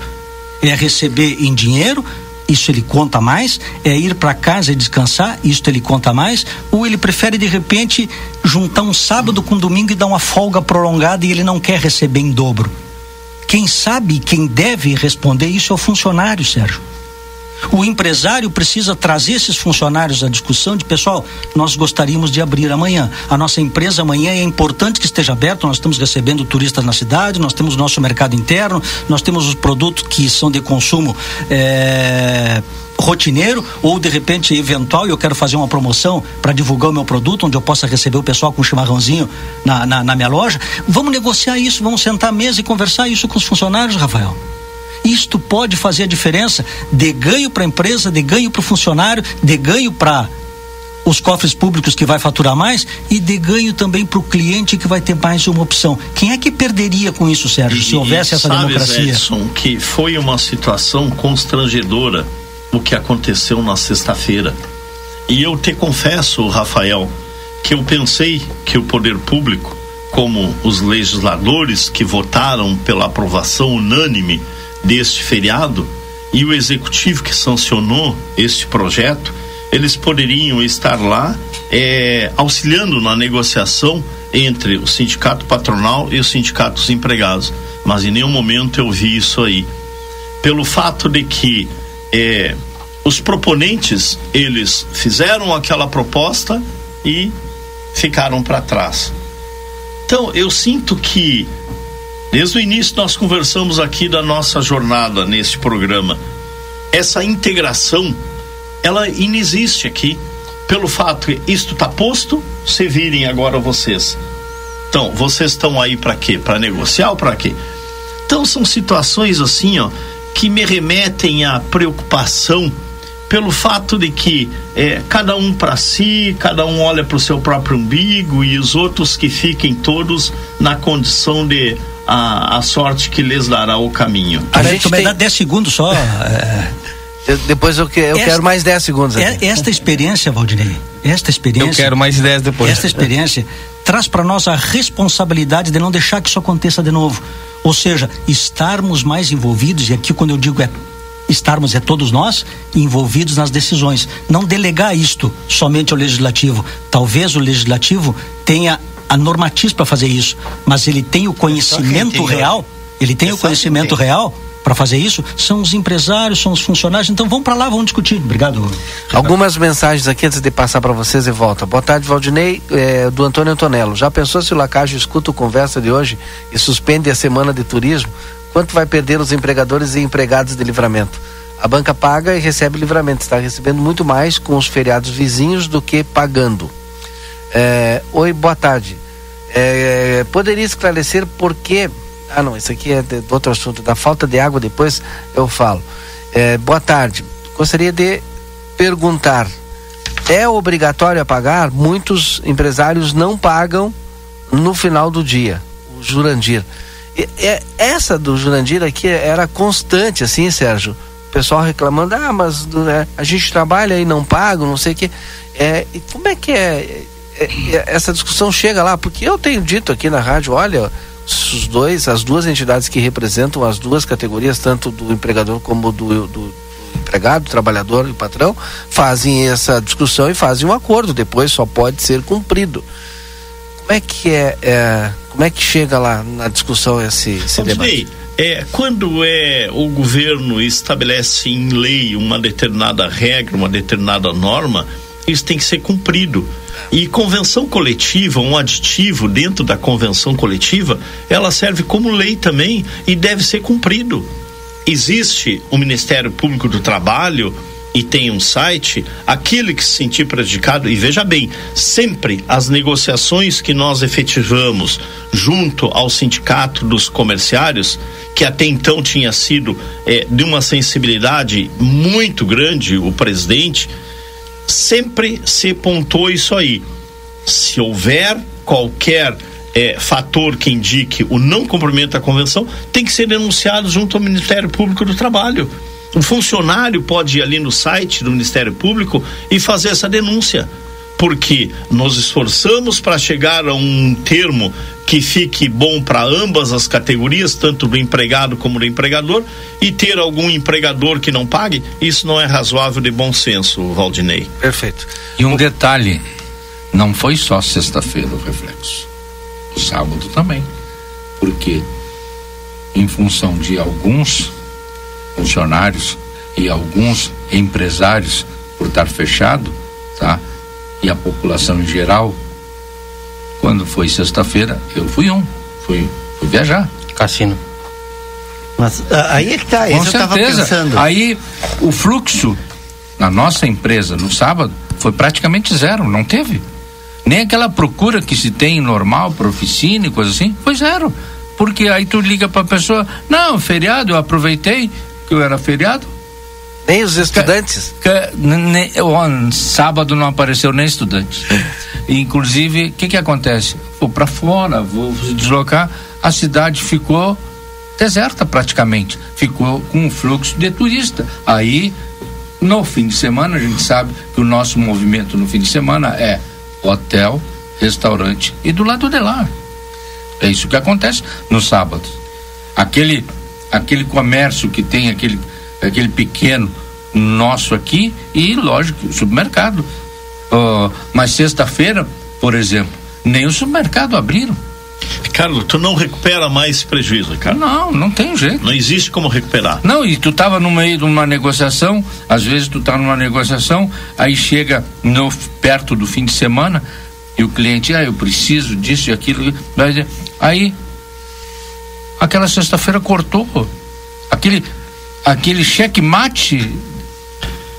É receber em dinheiro isso ele conta mais, é ir para casa e descansar, isso ele conta mais, ou ele prefere de repente juntar um sábado com domingo e dar uma folga prolongada e ele não quer receber em dobro. Quem sabe, quem deve responder isso é o funcionário, Sérgio. O empresário precisa trazer esses funcionários à discussão de pessoal, nós gostaríamos de abrir amanhã. A nossa empresa amanhã é importante que esteja aberta, nós estamos recebendo turistas na cidade, nós temos nosso mercado interno, nós temos os produtos que são de consumo é, rotineiro ou de repente eventual e eu quero fazer uma promoção para divulgar o meu produto, onde eu possa receber o pessoal com um chimarrãozinho na, na, na minha loja. Vamos negociar isso, vamos sentar à mesa e conversar isso com os funcionários, Rafael. Isto pode fazer a diferença de ganho para a empresa, de ganho para o funcionário, de ganho para os cofres públicos que vai faturar mais e de ganho também para o cliente que vai ter mais uma opção. Quem é que perderia com isso, Sérgio, se houvesse essa sabes, democracia? Edson, que foi uma situação constrangedora o que aconteceu na sexta-feira. E eu te confesso, Rafael, que eu pensei que o poder público, como os legisladores que votaram pela aprovação unânime deste feriado e o executivo que sancionou este projeto, eles poderiam estar lá é, auxiliando na negociação entre o sindicato patronal e os sindicatos empregados. Mas em nenhum momento eu vi isso aí. Pelo fato de que é, os proponentes eles fizeram aquela proposta e ficaram para trás. Então eu sinto que desde o início nós conversamos aqui da nossa jornada neste programa. Essa integração ela inexiste aqui pelo fato que isto está posto, se virem agora vocês. Então, vocês estão aí para quê? Para negociar ou para quê? Então são situações assim, ó, que me remetem à preocupação pelo fato de que é, cada um para si, cada um olha para o seu próprio umbigo e os outros que fiquem todos na condição de a, a sorte que lhes dará o caminho. A, a gente tem... dá 10 segundos só. é... eu, depois eu, que, eu esta, quero mais 10 segundos. Aqui. É, esta experiência, Valdinei, esta experiência. Eu quero mais 10 depois. Esta experiência traz para nós a responsabilidade de não deixar que isso aconteça de novo. Ou seja, estarmos mais envolvidos, e aqui quando eu digo é estarmos é todos nós envolvidos nas decisões, não delegar isto somente ao legislativo. Talvez o legislativo tenha a normativa para fazer isso, mas ele tem o conhecimento real, ele tem o conhecimento real para fazer isso são os empresários, são os funcionários. Então vamos para lá, vamos discutir. Obrigado. Algumas mensagens aqui antes de passar para vocês e volta. Boa tarde, Valdinei, é, do Antônio Antonello. Já pensou se o Lacajo escuta o conversa de hoje e suspende a semana de turismo? Quanto vai perder os empregadores e empregados de livramento? A banca paga e recebe livramento. Está recebendo muito mais com os feriados vizinhos do que pagando. É, oi, boa tarde. É, poderia esclarecer por que ah, não, isso aqui é de, de outro assunto, da falta de água, depois eu falo. É, boa tarde. Gostaria de perguntar: é obrigatório pagar? Muitos empresários não pagam no final do dia. O Jurandir. E, é, essa do Jurandir aqui era constante, assim, Sérgio. O pessoal reclamando: ah, mas é, a gente trabalha e não paga, não sei o quê. É, como é que é essa discussão chega lá? Porque eu tenho dito aqui na rádio: olha os dois, as duas entidades que representam as duas categorias, tanto do empregador como do, do empregado, trabalhador e patrão, fazem essa discussão e fazem um acordo. Depois só pode ser cumprido. Como é que é, é como é que chega lá na discussão esse, esse debate? É, quando é o governo estabelece em lei uma determinada regra, uma determinada norma, isso tem que ser cumprido. E convenção coletiva, um aditivo dentro da convenção coletiva, ela serve como lei também e deve ser cumprido. Existe o Ministério Público do Trabalho e tem um site, aquele que se sentir prejudicado, e veja bem, sempre as negociações que nós efetivamos junto ao sindicato dos comerciários, que até então tinha sido é, de uma sensibilidade muito grande, o presidente, sempre se pontuou isso aí. Se houver qualquer é, fator que indique o não cumprimento da convenção, tem que ser denunciado junto ao Ministério Público do Trabalho. O funcionário pode ir ali no site do Ministério Público e fazer essa denúncia porque nos esforçamos para chegar a um termo que fique bom para ambas as categorias, tanto do empregado como do empregador, e ter algum empregador que não pague, isso não é razoável de bom senso, Valdinei. Perfeito. E um detalhe, não foi só sexta-feira o reflexo, o sábado também, porque em função de alguns funcionários e alguns empresários por estar fechado, tá? e a população em geral, quando foi sexta-feira, eu fui um, fui, fui viajar. Cassino. Mas ah, aí é que tá, Com certeza. Aí o fluxo na nossa empresa no sábado foi praticamente zero, não teve. Nem aquela procura que se tem normal para oficina e coisa assim, foi zero. Porque aí tu liga para a pessoa, não, feriado, eu aproveitei que eu era feriado, nem os estudantes? Que, ne, sábado não apareceu nem estudante. Inclusive, o que que acontece? Vou para fora, vou se deslocar, a cidade ficou deserta praticamente. Ficou com um fluxo de turista. Aí No fim de semana, a gente sabe que o nosso movimento no fim de semana é hotel, restaurante e do lado de lá. É isso que acontece no sábado. Aquele, aquele comércio que tem aquele, aquele pequeno nosso aqui e, lógico, o supermercado. Uh, mas sexta-feira, por exemplo, nem o supermercado abriram. Ricardo, tu não recupera mais esse prejuízo, Ricardo? Não, não tem jeito. Não existe como recuperar. Não, e tu estava no meio de uma negociação, às vezes tu tá numa negociação, aí chega no, perto do fim de semana e o cliente, ah, eu preciso disso e aquilo, aí aquela sexta-feira cortou. Aquele aquele cheque mate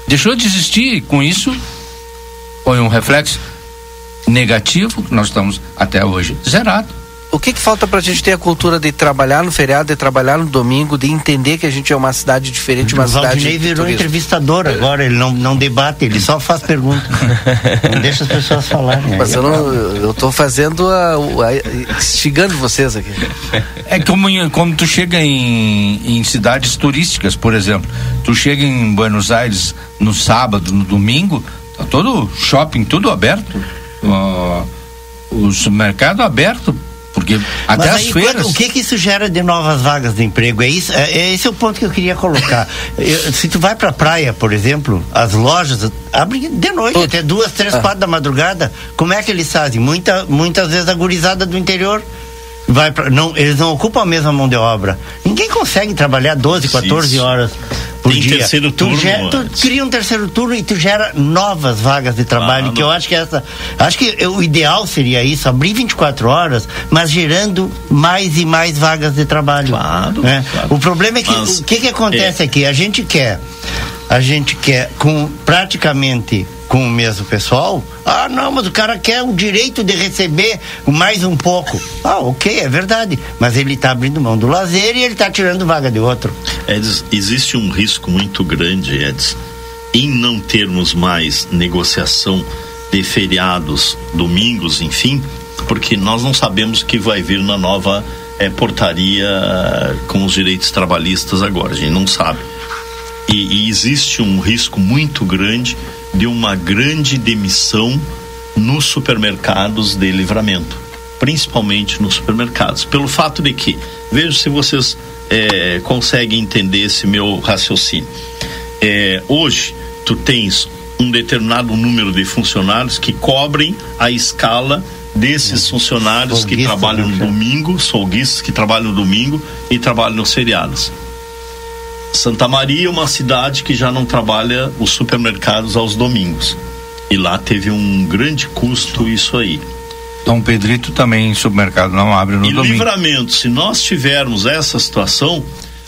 deixou de existir, com isso? Foi um reflexo negativo, nós estamos até hoje zerado o que, que falta para a gente ter a cultura de trabalhar no feriado, de trabalhar no domingo, de entender que a gente é uma cidade diferente, uma o cidade. Valdinei virou turismo. entrevistador agora, ele não, não debate, ele só faz pergunta. não deixa as pessoas falarem. Mas eu, não, eu tô fazendo a, a, instigando vocês aqui. É como, como tu chega em, em cidades turísticas, por exemplo. Tu chega em Buenos Aires no sábado, no domingo, tá todo shopping, tudo aberto. Uh, o supermercado aberto porque até as feiras. o que que isso gera de novas vagas de emprego? É isso, é, é esse é o ponto que eu queria colocar. eu, se tu vai pra praia, por exemplo, as lojas abrem de noite, até duas, três, ah. quatro da madrugada. Como é que eles fazem? Muita, muitas vezes a gurizada do interior vai pra, não, eles não ocupam a mesma mão de obra. Ninguém consegue trabalhar 12, 14 Isso. horas por Tem dia. terceiro turno. Tu, tu cria um terceiro turno e tu gera novas vagas de trabalho, que eu acho que essa, acho que o ideal seria isso, abrir 24 horas, mas gerando mais e mais vagas de trabalho. Claro. Né? claro. O problema é que mas, o que que acontece é. aqui? A gente quer a gente quer com praticamente com o mesmo pessoal, ah, não, mas o cara quer o direito de receber mais um pouco. Ah, ok, é verdade. Mas ele está abrindo mão do lazer e ele está tirando vaga de outro. Edson, existe um risco muito grande, Edson, em não termos mais negociação de feriados, domingos, enfim, porque nós não sabemos o que vai vir na nova é, portaria com os direitos trabalhistas agora, a gente não sabe. E, e existe um risco muito grande de uma grande demissão nos supermercados de livramento, principalmente nos supermercados, pelo fato de que, veja se vocês é, conseguem entender esse meu raciocínio. É, hoje, tu tens um determinado número de funcionários que cobrem a escala desses funcionários que trabalham no né? domingo, solguistas que trabalham no domingo e trabalham nos feriados. Santa Maria é uma cidade que já não trabalha os supermercados aos domingos. E lá teve um grande custo isso aí. Dom Pedrito também supermercado não abre no e domingo. E livramento, se nós tivermos essa situação,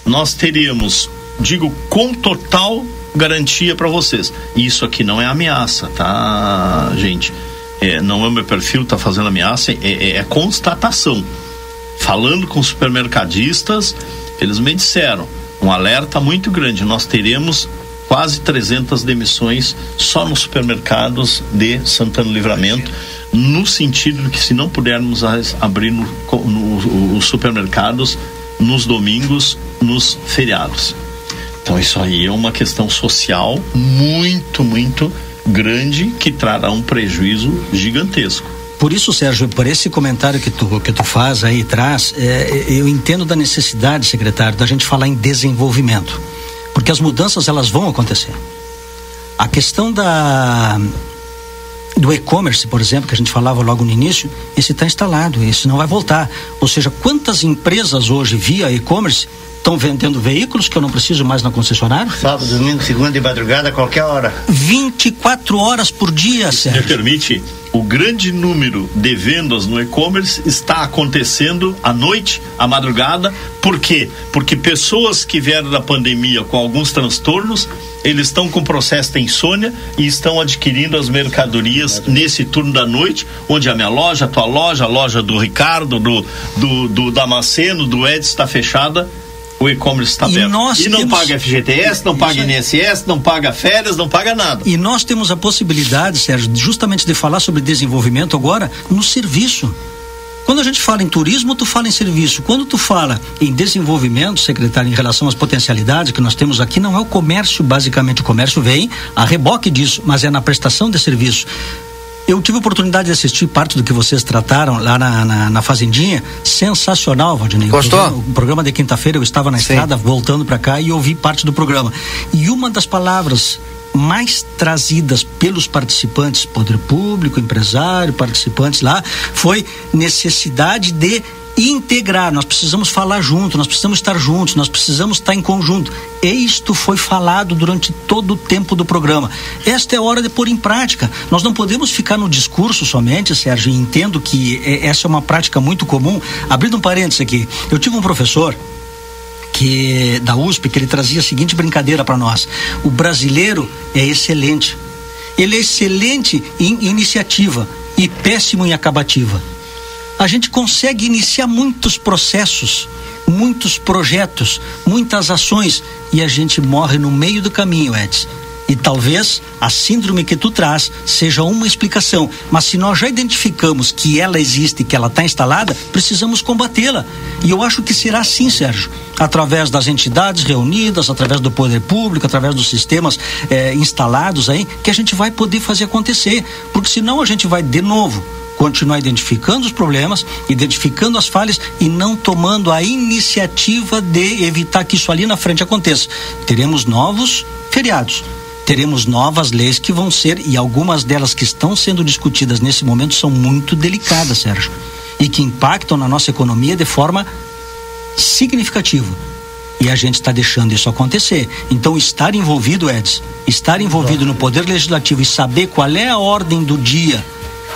nós teríamos, digo, com total garantia para vocês. Isso aqui não é ameaça, tá, gente? É, não é o meu perfil, tá fazendo ameaça, é, é, é constatação. Falando com supermercadistas, eles me disseram, um alerta muito grande. Nós teremos quase 300 demissões só nos supermercados de Santana Livramento, no sentido de que se não pudermos abrir no, no, os supermercados nos domingos, nos feriados. Então isso aí é uma questão social muito, muito grande que trará um prejuízo gigantesco. Por isso, Sérgio, por esse comentário que tu, que tu faz aí, traz, é, eu entendo da necessidade, secretário, da gente falar em desenvolvimento. Porque as mudanças, elas vão acontecer. A questão da do e-commerce, por exemplo, que a gente falava logo no início, esse está instalado, esse não vai voltar. Ou seja, quantas empresas hoje via e-commerce estão vendendo veículos que eu não preciso mais na concessionária? Sábado, domingo, segunda e madrugada, qualquer hora. 24 horas por dia, Sérgio. Me permite, o grande número de vendas no e-commerce está acontecendo à noite, à madrugada. Por quê? Porque pessoas que vieram da pandemia com alguns transtornos, eles estão com processo de insônia e estão adquirindo as mercadorias nesse turno da noite, onde a minha loja, a tua loja, a loja do Ricardo, do, do, do Damasceno, do Edson está fechada o e-commerce está aberto. E, não temos... paga FGTS, não paga INSS, não paga férias, não paga nada. E nós temos a possibilidade, Sérgio, justamente de falar sobre desenvolvimento agora no serviço. Quando a gente fala em turismo, tu fala em serviço. Quando tu fala em desenvolvimento, secretário, em relação às potencialidades que nós temos aqui, não é o comércio, basicamente. O comércio vem a reboque disso, mas é na prestação de serviço. Eu tive a oportunidade de assistir parte do que vocês trataram lá na, na, na Fazendinha. Sensacional, Valdinei. Gostou? O programa, de quinta-feira eu estava na Sim. estrada voltando para cá e ouvi parte do programa. E uma das palavras mais trazidas pelos participantes, poder público, empresário, participantes lá, foi necessidade de integrar, nós precisamos falar junto, nós precisamos estar juntos, nós precisamos estar em conjunto. Isto foi falado durante todo o tempo do programa. Esta é a hora de pôr em prática. Nós não podemos ficar no discurso somente, Sérgio, entendo que é- essa é uma prática muito comum. Abrindo um parênteses aqui, eu tive um professor que da USP que ele trazia a seguinte brincadeira para nós: o brasileiro é excelente. Ele é excelente em iniciativa e péssimo em acabativa. A gente consegue iniciar muitos processos, muitos projetos, muitas ações e a gente morre no meio do caminho, Edson. E talvez a síndrome que tu traz seja uma explicação. Mas se nós já identificamos que ela existe, que ela está instalada, precisamos combatê-la. E eu acho que será assim, Sérgio. Através das entidades reunidas, através do poder público, através dos sistemas eh, instalados aí, que a gente vai poder fazer acontecer. Porque senão a gente vai, de novo, continuar identificando os problemas, identificando as falhas e não tomando a iniciativa de evitar que isso ali na frente aconteça. Teremos novos feriados. Teremos novas leis que vão ser, e algumas delas que estão sendo discutidas nesse momento são muito delicadas, Sérgio, e que impactam na nossa economia de forma significativa. E a gente está deixando isso acontecer. Então, estar envolvido, Edson, estar envolvido no Poder Legislativo e saber qual é a ordem do dia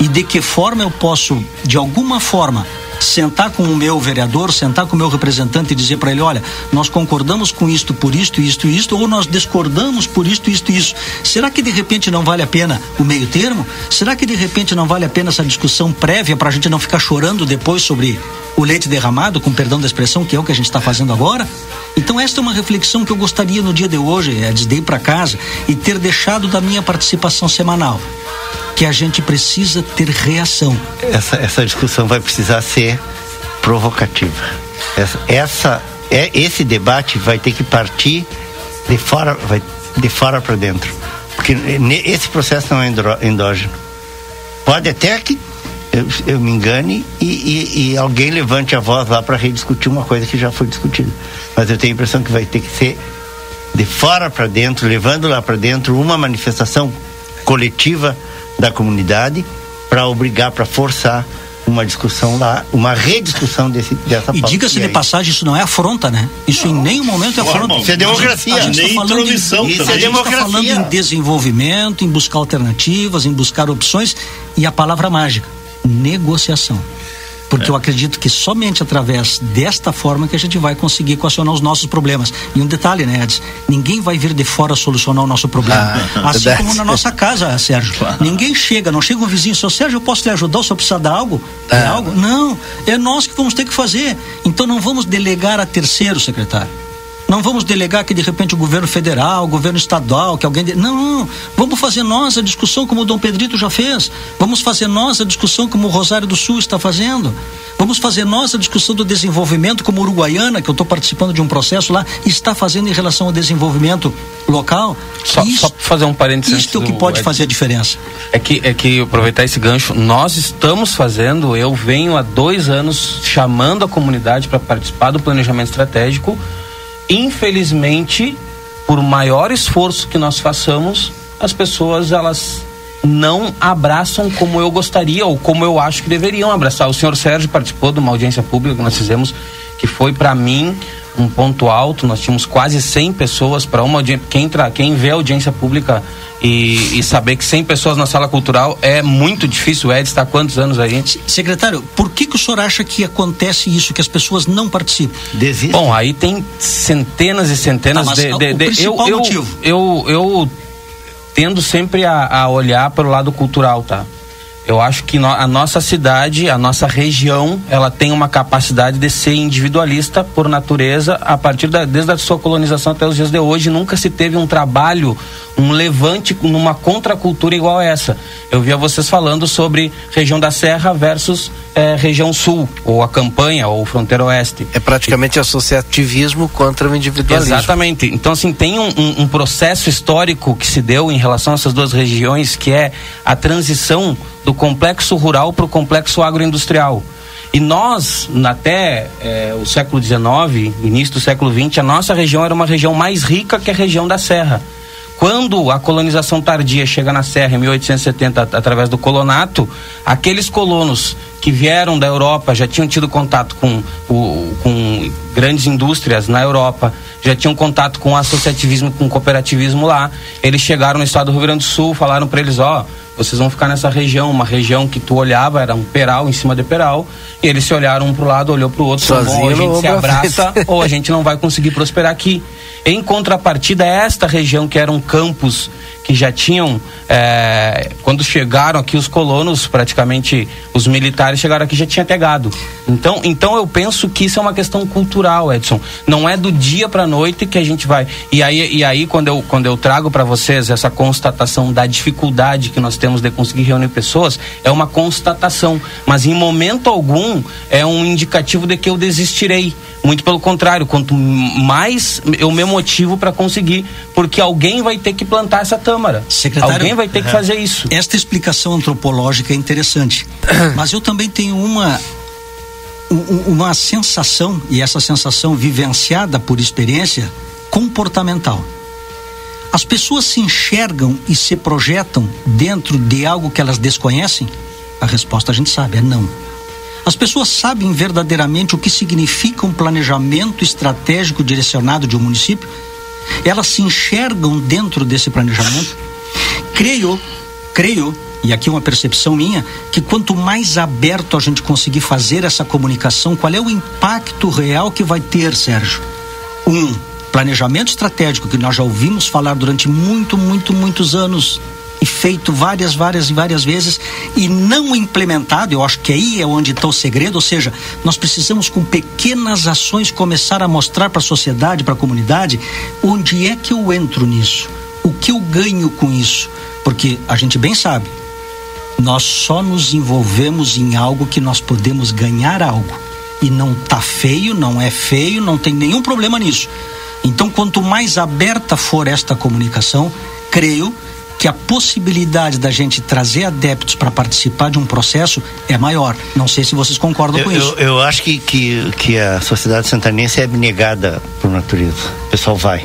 e de que forma eu posso, de alguma forma, sentar com o meu vereador, sentar com o meu representante e dizer para ele, olha, nós concordamos com isto por isto, isto, isto, ou nós discordamos por isto, isto, isso. Será que de repente não vale a pena o meio termo? Será que de repente não vale a pena essa discussão prévia para a gente não ficar chorando depois sobre o leite derramado, com perdão da expressão, que é o que a gente está fazendo agora? Então esta é uma reflexão que eu gostaria no dia de hoje, é de ir para casa e ter deixado da minha participação semanal que a gente precisa ter reação. Essa, essa discussão vai precisar ser provocativa. Essa, essa é esse debate vai ter que partir de fora, vai de fora para dentro, porque esse processo não é endógeno. Pode até que eu, eu me engane e, e- e alguém levante a voz lá para rediscutir uma coisa que já foi discutida, mas eu tenho a impressão que vai ter que ser de fora para dentro, levando lá para dentro uma manifestação coletiva da comunidade para obrigar, para forçar uma discussão lá, uma rediscussão desse, dessa E diga-se de passagem, isso não é afronta, né? Isso em nenhum momento é afronta. Isso é democracia, A gente nem tá falando em- intromissão Isso é A gente está democracia. falando em desenvolvimento, em buscar alternativas, em buscar opções e a palavra mágica, negociação. Porque eu acredito que somente através desta forma que a gente vai conseguir equacionar os nossos problemas. E um detalhe, né, Edson? Ninguém vai vir de fora solucionar o nosso problema. Ah, assim verdade. como na nossa casa, Sérgio. Ninguém chega, não chega um vizinho, seu Sérgio, eu posso lhe ajudar, o senhor precisa dar algo? É. É algo? Não, é nós que vamos ter que fazer. Então não vamos delegar a terceiro, secretário. Não vamos delegar que de repente o governo federal, o governo estadual, que alguém. De... Não, não. Vamos fazer nós a discussão como o Dom Pedrito já fez. Vamos fazer nós a discussão como o Rosário do Sul está fazendo. Vamos fazer nós a discussão do desenvolvimento como a Uruguaiana, que eu estou participando de um processo lá, está fazendo em relação ao desenvolvimento local. Só, Isso- só fazer um parênteses isto é o que pode fazer a diferença. É que, é que aproveitar esse gancho, nós estamos fazendo, eu venho há dois anos chamando a comunidade para participar do planejamento estratégico. Infelizmente, por maior esforço que nós façamos, as pessoas elas não abraçam como eu gostaria ou como eu acho que deveriam abraçar. O senhor Sérgio participou de uma audiência pública que nós fizemos, que foi para mim um ponto alto. Nós tínhamos quase 100 pessoas para uma audiência. Quem, tra... Quem vê a audiência pública e, e saber que 100 pessoas na sala cultural é muito difícil. O Ed está há quantos anos aí? Secretário, por que, que o senhor acha que acontece isso, que as pessoas não participam? Desiste. Bom, aí tem centenas e centenas Tá, de, o de, de- principal eu, eu, motivo? eu eu tendo sempre a, a olhar pelo lado cultural, tá? Eu acho que a nossa cidade, a nossa região, ela tem uma capacidade de ser individualista por natureza, a partir da desde a sua colonização até os dias de hoje, nunca se teve um trabalho, um levante numa contracultura igual essa. Eu via vocês falando sobre região da Serra versus é, região sul, ou a campanha, ou fronteira oeste. É praticamente e, associativismo contra o individualismo. Exatamente. Então, assim, tem um, um, um processo histórico que se deu em relação a essas duas regiões, que é a transição do complexo rural para o complexo agroindustrial. E nós, até é, o século XIX, início do século XX, a nossa região era uma região mais rica que a região da Serra. Quando a colonização tardia chega na Serra em 1870 através do colonato, aqueles colonos que vieram da Europa já tinham tido contato com, com grandes indústrias na Europa, já tinham contato com associativismo, com cooperativismo lá. Eles chegaram no estado do Rio Grande do Sul, falaram para eles, ó, oh, vocês vão ficar nessa região, uma região que tu olhava, era um peral em cima de peral, e eles se olharam um pro lado, olhou pro outro, Sozinho, bom, ou a gente se abraça, ou a gente não vai conseguir prosperar aqui. Em contrapartida, esta região que eram campos que já tinham, é, quando chegaram aqui os colonos, praticamente os militares chegaram aqui já tinha pegado. Então, então eu penso que isso é uma questão cultural, Edson. Não é do dia para noite que a gente vai. E aí, e aí quando eu quando eu trago para vocês essa constatação da dificuldade que nós temos de conseguir reunir pessoas, é uma constatação, mas em momento algum é um indicativo de que eu desistirei. Muito pelo contrário, quanto mais eu me motivo para conseguir, porque alguém vai ter que plantar essa Câmara. Secretário, alguém vai ter que fazer isso. Esta explicação antropológica é interessante, mas eu também tenho uma uma sensação e essa sensação vivenciada por experiência comportamental. As pessoas se enxergam e se projetam dentro de algo que elas desconhecem? A resposta a gente sabe, é não. As pessoas sabem verdadeiramente o que significa um planejamento estratégico direcionado de um município? Elas se enxergam dentro desse planejamento? Creio, creio, e aqui uma percepção minha, que quanto mais aberto a gente conseguir fazer essa comunicação, qual é o impacto real que vai ter, Sérgio? Um, planejamento estratégico que nós já ouvimos falar durante muito, muito, muitos anos e feito várias, várias e várias vezes e não implementado, eu acho que aí é onde está o segredo, ou seja, nós precisamos com pequenas ações começar a mostrar para a sociedade, para a comunidade, onde é que eu entro nisso, o que eu ganho com isso, porque a gente bem sabe, nós só nos envolvemos em algo que nós podemos ganhar algo e não tá feio, não é feio, não tem nenhum problema nisso. Então, quanto mais aberta for esta comunicação, creio que a possibilidade da gente trazer adeptos para participar de um processo é maior. Não sei se vocês concordam eu, com isso. Eu, eu acho que, que, que a sociedade santanense é abnegada por natureza. O pessoal vai.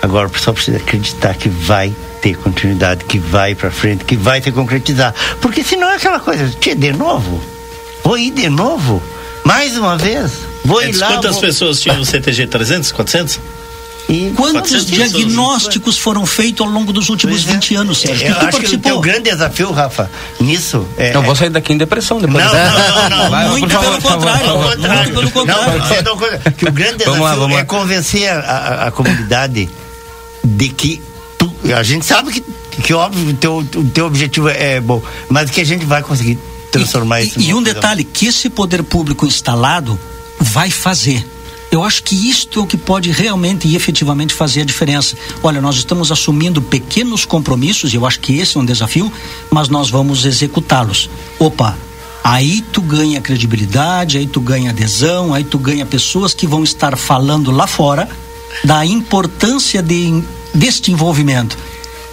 Agora o pessoal precisa acreditar que vai ter continuidade, que vai para frente, que vai se concretizar. Porque senão é aquela coisa, tia, de novo? Vou ir de novo? Mais uma vez? Vou é, ir lá. Quantas vou... pessoas tinham no CTG? 300? 400? E quantos diagnósticos foram feitos ao longo dos últimos pois 20 é. anos, Sérgio? Eu acho que o grande desafio, Rafa, nisso é. Eu vou sair daqui em depressão depois. Não, não, não, não. Vai, muito, pelo contrário, muito pelo contrário. Não, que o grande desafio lá, é lá. convencer a, a, a, comunidade de que tu, a gente sabe que, que óbvio, o teu, o teu objetivo é bom, mas que a gente vai conseguir transformar e, isso. E, e um detalhe, que esse poder público instalado vai fazer eu acho que isto é o que pode realmente e efetivamente fazer a diferença. Olha, nós estamos assumindo pequenos compromissos, e eu acho que esse é um desafio, mas nós vamos executá-los. Opa, aí tu ganha credibilidade, aí tu ganha adesão, aí tu ganha pessoas que vão estar falando lá fora da importância de, deste envolvimento.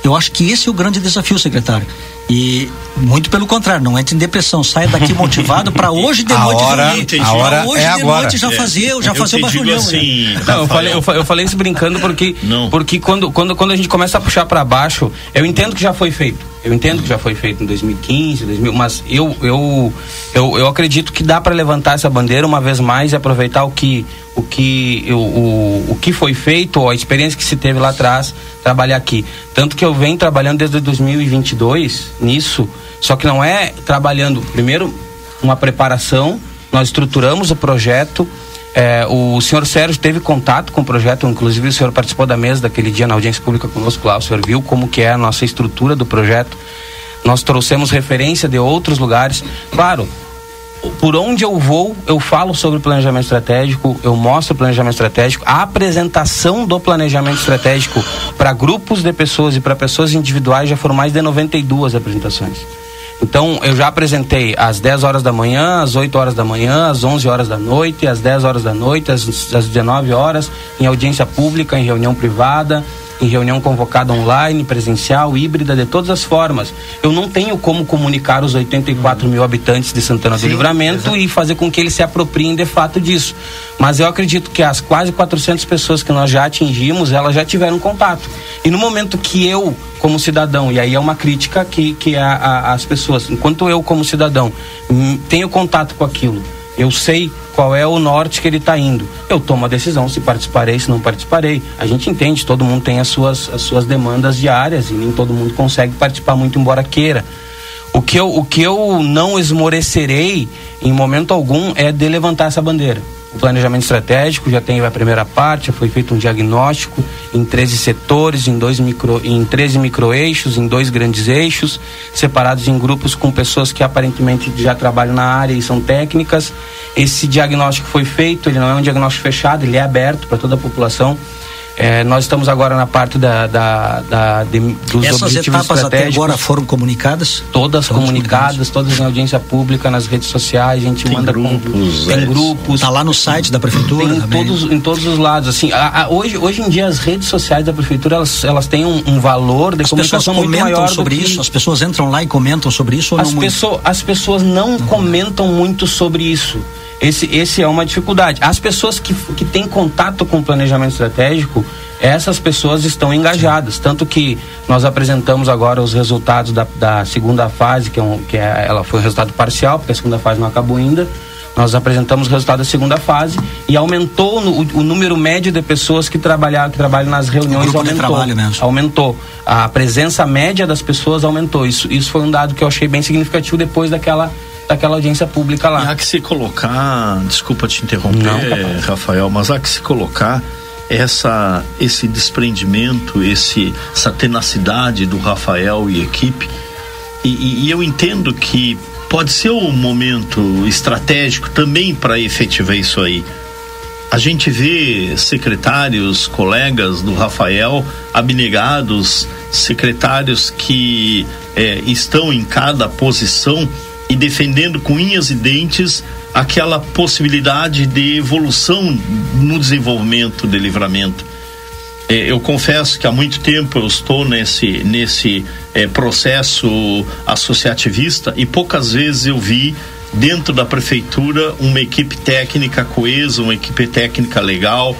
Eu acho que esse é o grande desafio, secretário. E muito pelo contrário, não entre em depressão, saia daqui motivado para hoje de noite hora, A hora hoje é de agora. noite já fazer, já fazer uma reunião. Assim, né? não, eu falei, eu, eu, falei isso brincando porque não. porque quando, quando, quando a gente começa a puxar para baixo, eu entendo que já foi feito. Eu entendo que já foi feito em 2015, 2000, mas eu, eu, eu, eu acredito que dá para levantar essa bandeira uma vez mais e aproveitar o que, o que, o, o, o que foi feito, a experiência que se teve lá atrás, trabalhar aqui. Tanto que eu venho trabalhando desde 2022 nisso, só que não é trabalhando, primeiro, uma preparação, nós estruturamos o projeto, é, o senhor Sérgio teve contato com o projeto, inclusive o senhor participou da mesa daquele dia na audiência pública conosco lá, o senhor viu como que é a nossa estrutura do projeto. Nós trouxemos referência de outros lugares. Claro, por onde eu vou, eu falo sobre planejamento estratégico, eu mostro o planejamento estratégico. A apresentação do planejamento estratégico para grupos de pessoas e para pessoas individuais já foram mais de 92 apresentações. Então, eu já apresentei às 10 horas da manhã, às 8 horas da manhã, às 11 horas da noite, às 10 horas da noite, às, às 19 horas, em audiência pública, em reunião privada, em reunião convocada online, presencial, híbrida, de todas as formas. Eu não tenho como comunicar os 84 mil habitantes de Santana Sim, do Livramento exatamente. e fazer com que eles se apropriem de fato disso. Mas eu acredito que as quase 400 pessoas que nós já atingimos, elas já tiveram contato. E no momento que eu, como cidadão, e aí é uma crítica que, que a, a, as pessoas, enquanto eu, como cidadão, hum, tenho contato com aquilo, eu sei qual é o norte que ele está indo. Eu tomo a decisão se participarei, se não participarei. A gente entende, todo mundo tem as suas, as suas demandas diárias e nem todo mundo consegue participar muito, embora queira. O que eu, o que eu não esmorecerei em momento algum é de levantar essa bandeira o planejamento estratégico, já tem a primeira parte, já foi feito um diagnóstico em 13 setores, em, dois micro, em 13 microeixos, em dois grandes eixos, separados em grupos com pessoas que aparentemente já trabalham na área e são técnicas. Esse diagnóstico foi feito, ele não é um diagnóstico fechado, ele é aberto para toda a população. É, nós estamos agora na parte da, da, da de, dos Essas objetivos etapas até agora foram comunicadas? Todas, todas comunicadas, todas em audiência pública, nas redes sociais, a gente tem manda grupos, com, tem grupos. Está lá no site da prefeitura tem também. Todos, em todos os lados. Assim, a, a, hoje, hoje em dia as redes sociais da prefeitura elas, elas têm um, um valor de as comunicação muito maior sobre que... isso. As pessoas entram lá e comentam sobre isso ou as não pessoas, As pessoas não, não comentam muito sobre isso. Esse, esse é uma dificuldade. As pessoas que, que têm contato com o planejamento estratégico, essas pessoas estão engajadas. Tanto que nós apresentamos agora os resultados da, da segunda fase, que, é um, que é, ela foi um resultado parcial, porque a segunda fase não acabou ainda. Nós apresentamos o resultado da segunda fase e aumentou o, o, número médio de pessoas que trabalham, que trabalham nas reuniões aumentou. Aumentou. A presença média das pessoas aumentou. Isso, isso foi um dado que eu achei bem significativo depois daquela daquela audiência pública lá. E há que se colocar, desculpa te interromper, Não, Rafael, mas há que se colocar essa esse desprendimento, esse essa tenacidade do Rafael e equipe. E, e, e eu entendo que pode ser um momento estratégico também para efetivar isso aí. A gente vê secretários, colegas do Rafael abnegados, secretários que é, estão em cada posição e defendendo com unhas e dentes aquela possibilidade de evolução no desenvolvimento de livramento. É, eu confesso que há muito tempo eu estou nesse, nesse é, processo associativista e poucas vezes eu vi dentro da prefeitura uma equipe técnica coesa, uma equipe técnica legal,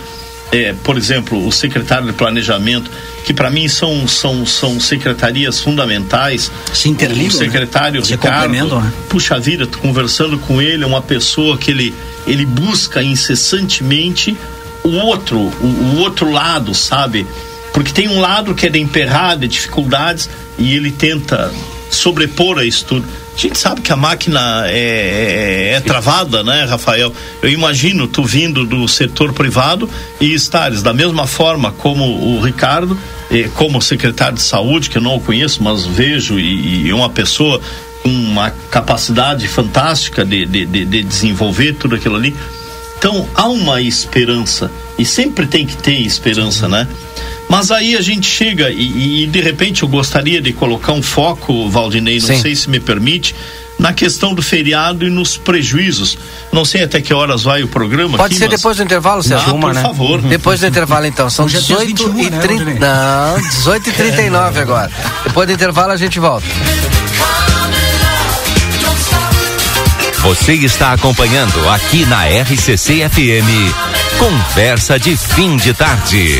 é, por exemplo, o secretário de planejamento, que para mim são, são, são secretarias fundamentais. Se interligam, O secretário né? Ricardo, né? puxa vida, conversando com ele, é uma pessoa que ele, ele busca incessantemente o outro, o, o outro lado, sabe? Porque tem um lado que é de emperrar, de dificuldades, e ele tenta sobrepor a isso tudo. A gente sabe que a máquina é, é, é, travada, né, Rafael? Eu imagino tu vindo do setor privado e estares da mesma forma como o Ricardo, eh, como secretário de saúde, que eu não o conheço, mas vejo e, e uma pessoa com uma capacidade fantástica de, de, de, de desenvolver tudo aquilo ali. Então há uma esperança e sempre tem que ter esperança, né? Mas aí a gente chega e, e, de repente eu gostaria de colocar um foco, Valdinei, não Sim. sei se me permite, na questão do feriado e nos prejuízos. Não sei até que horas vai o programa. Pode aqui, ser mas... depois do intervalo, Sérgio? Ah, por né? favor. Depois do intervalo, então. São 18 21, e 30. Né, não, 18 e 39 agora. Depois do intervalo a gente volta. Você está acompanhando aqui na RCC FM. Conversa de fim de tarde.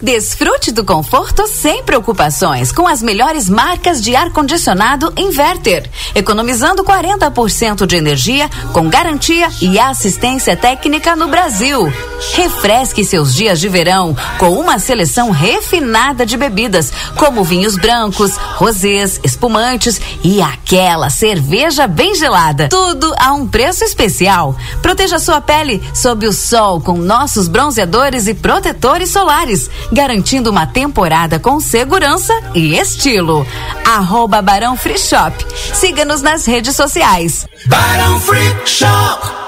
Desfrute do conforto sem preocupações com as melhores marcas de ar-condicionado Inverter, economizando 40% de energia com garantia e assistência técnica no Brasil. Refresque seus dias de verão com uma seleção refinada de bebidas, como vinhos brancos, rosés, espumantes e aquela cerveja bem gelada. Tudo a um preço especial. Proteja sua pele sob o sol com nossos bronzeadores e protetores solares garantindo uma temporada com segurança e estilo. Arroba Barão Free Shop. Siga-nos nas redes sociais. Barão Free Shop.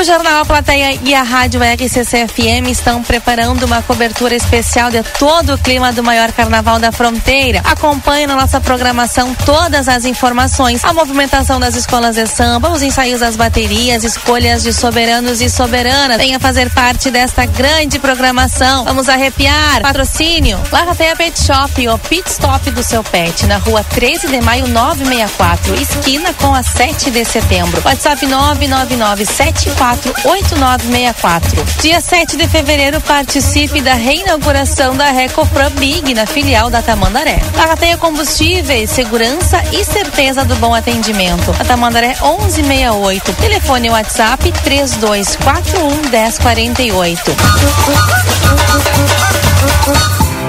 O Jornal Plateia e a Rádio RCC-FM estão preparando uma cobertura especial de todo o clima do maior carnaval da fronteira. Acompanhe na nossa programação todas as informações, a movimentação das escolas de samba, os ensaios das baterias, escolhas de soberanos e soberanas. Venha fazer parte desta grande programação. Vamos arrepiar. Patrocínio. Larrateia Pet Shop, o pit stop do seu pet, na rua 13 de maio 964, esquina com a 7 de setembro. WhatsApp 999 74 8964. Dia 7 de fevereiro, participe da reinauguração da Recofran Big na filial da Tamandaré. Larrateia combustíveis, segurança e certeza do bom atendimento. A Tamandaré 1168. Telefone WhatsApp 3241 1048.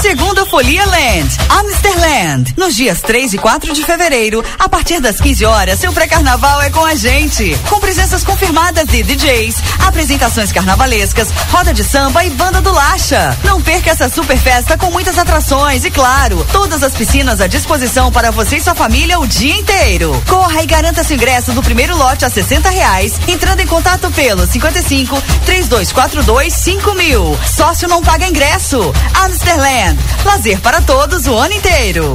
Segunda Folia Land, Amsterland. Nos dias 3 e 4 de fevereiro, a partir das 15 horas, seu pré-carnaval é com a gente. Com presenças confirmadas de DJs, apresentações carnavalescas, roda de samba e banda do Lacha. Não perca essa super festa com muitas atrações e, claro, todas as piscinas à disposição para você e sua família o dia inteiro. Corra e garanta seu ingresso do primeiro lote a 60 reais, entrando em contato pelo 55 3242 5000. Sócio não paga ingresso. Amsterland, lazer para todos o ano inteiro.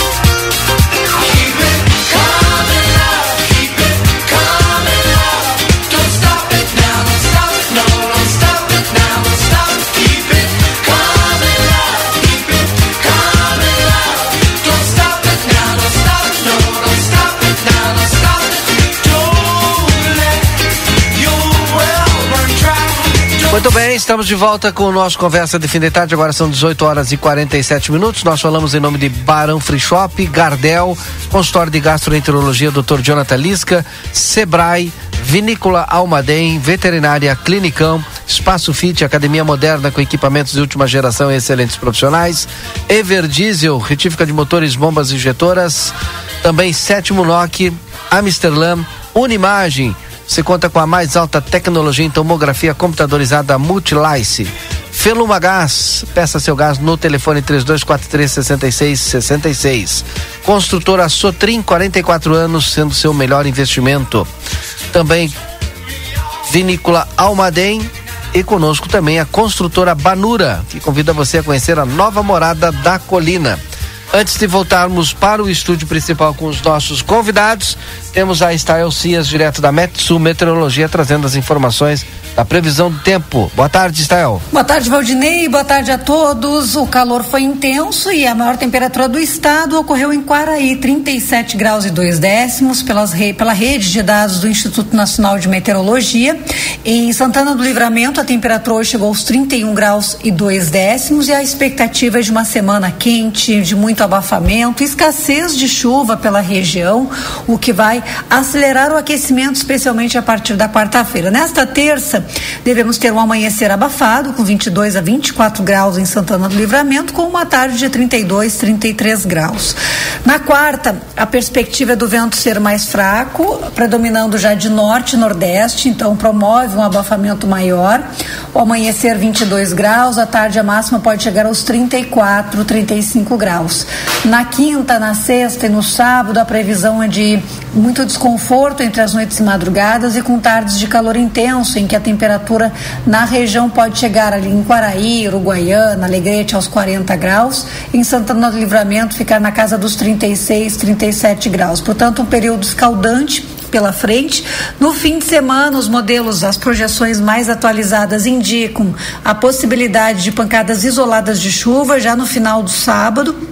Muito bem, estamos de volta com o nosso Conversa de Fim de Tarde. Agora são 18 horas e 47 minutos. Nós falamos em nome de Barão Free Shop, Gardel, consultório de gastroenterologia Dr. Jonathan Lisca, Sebrae, Vinícola Almaden, Veterinária Clinicão, Espaço Fit, Academia Moderna com equipamentos de última geração e excelentes profissionais, Everdiesel, retífica de motores, bombas injetoras, também Sétimo NOC, Amsterdã, Unimagem, você conta com a mais alta tecnologia em tomografia computadorizada Multilice. Feluma Gás, peça seu gás no telefone 3243 6666. Construtora Sotrim, 44 anos, sendo seu melhor investimento. Também Vinícola Almaden e conosco também a construtora Banura, que convida você a conhecer a nova morada da colina. Antes de voltarmos para o estúdio principal com os nossos convidados, temos a Style Cias, direto da Metsu Meteorologia, trazendo as informações da previsão do tempo. Boa tarde, Style. Boa tarde, Valdinei. Boa tarde a todos. O calor foi intenso e a maior temperatura do estado ocorreu em Quaraí, 37 graus e 2 décimos, pelas pela rede de dados do Instituto Nacional de Meteorologia. Em Santana do Livramento, a temperatura chegou aos 31 graus e 2 décimos e a expectativa é de uma semana quente, de muito abafamento, escassez de chuva pela região, o que vai acelerar o aquecimento, especialmente a partir da quarta-feira. Nesta terça, devemos ter um amanhecer abafado, com 22 a 24 graus em Santana do Livramento, com uma tarde de 32, 33 graus. Na quarta, a perspectiva é do vento ser mais fraco, predominando já de norte e nordeste, então promove um abafamento maior. O amanhecer 22 graus, a tarde a máxima pode chegar aos 34, 35 graus. Na quinta, na sexta e no sábado, a previsão é de muito desconforto entre as noites e madrugadas e com tardes de calor intenso, em que a temperatura na região pode chegar ali em Quaraí, Uruguaiana, Alegrete aos 40 graus, em Santana do Livramento ficar na casa dos 36, 37 graus. Portanto, um período escaldante pela frente. No fim de semana, os modelos, as projeções mais atualizadas indicam a possibilidade de pancadas isoladas de chuva já no final do sábado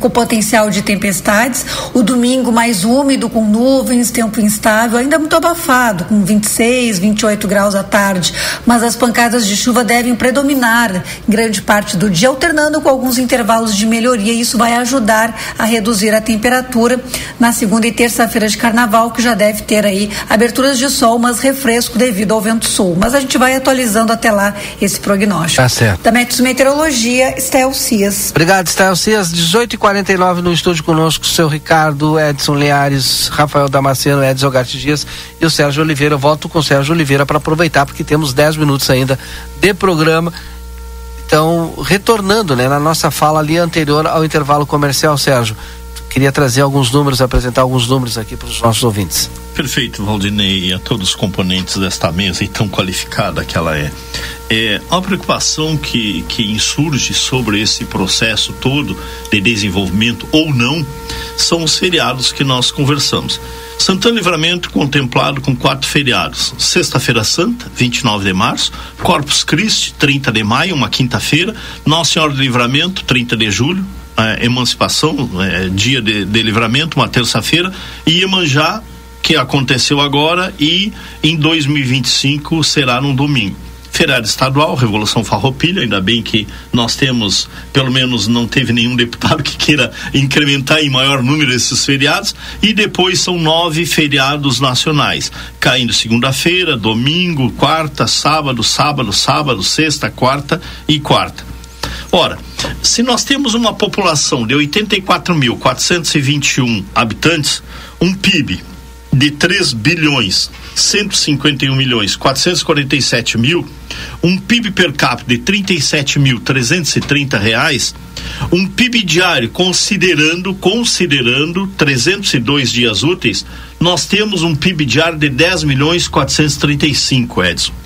com potencial de tempestades. O domingo mais úmido, com nuvens, tempo instável, ainda muito abafado, com 26, 28 graus à tarde. Mas as pancadas de chuva devem predominar grande parte do dia, alternando com alguns intervalos de melhoria. Isso vai ajudar a reduzir a temperatura na segunda e terça-feira de carnaval, que já deve ter aí aberturas de sol, mas refresco devido ao vento sul. Mas a gente vai atualizando até lá esse prognóstico. Tá certo. Da Meteorologia, Estel Cias. Obrigado, Estel Cias. 18 49 no estúdio conosco, seu Ricardo, Edson Liares, Rafael Damasceno, Edson Garte Dias e o Sérgio Oliveira. Eu volto com o Sérgio Oliveira para aproveitar, porque temos 10 minutos ainda de programa. Então, retornando né, na nossa fala ali anterior ao intervalo comercial, Sérgio, queria trazer alguns números, apresentar alguns números aqui para os nossos ouvintes. Perfeito, Valdinei, e a todos os componentes desta mesa e tão qualificada que ela é. É uma preocupação que, que insurge sobre esse processo todo de desenvolvimento ou não são os feriados que nós conversamos. Santana Livramento contemplado com quatro feriados. Sexta-feira Santa, 29 de março, Corpus Christi, 30 de maio, uma quinta-feira, Nossa Senhora do Livramento, 30 de julho, é, Emancipação, é, dia de, de livramento, uma terça-feira, e Iemanjá, que aconteceu agora, e em 2025 será num domingo feriado estadual, Revolução Farroupilha, ainda bem que nós temos, pelo menos não teve nenhum deputado que queira incrementar em maior número esses feriados, e depois são nove feriados nacionais, caindo segunda-feira, domingo, quarta, sábado, sábado, sábado, sexta, quarta e quarta. Ora, se nós temos uma população de 84.421 habitantes, um PIB de 3 bilhões 151 milhões 447 mil, um PIB per capita de 37 mil 330 reais, um PIB diário considerando considerando 302 dias úteis, nós temos um PIB diário de 10 milhões 435, Edson.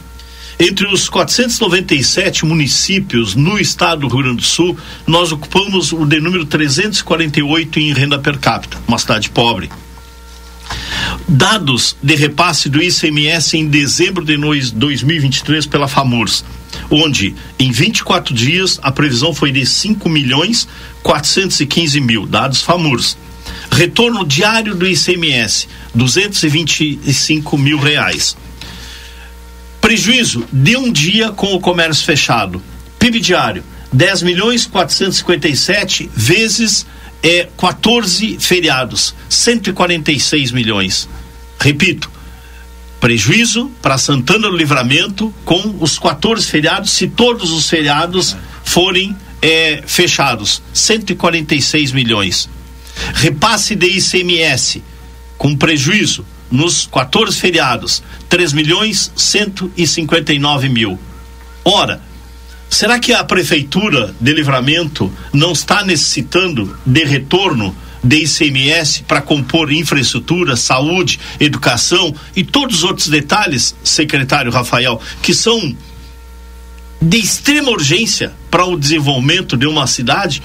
Entre os 497 municípios no estado do Rio Grande do Sul, nós ocupamos o de número 348 em renda per capita, uma cidade pobre. Dados de repasse do ICMS em dezembro de 2023 pela FAMURS, onde em 24 dias a previsão foi de 5 milhões 415 mil, dados FAMURS. Retorno diário do ICMS, 225 mil reais. Prejuízo de um dia com o comércio fechado. PIB diário, 10 milhões 457 vezes é 14 feriados, 146 milhões. Repito, prejuízo para Santana do Livramento com os 14 feriados, se todos os feriados forem é, fechados, 146 milhões. Repasse de ICMS com prejuízo nos 14 feriados, 3 milhões 159 mil. Ora, Será que a prefeitura de Livramento não está necessitando de retorno de ICMS para compor infraestrutura, saúde, educação e todos os outros detalhes, secretário Rafael, que são de extrema urgência para o desenvolvimento de uma cidade?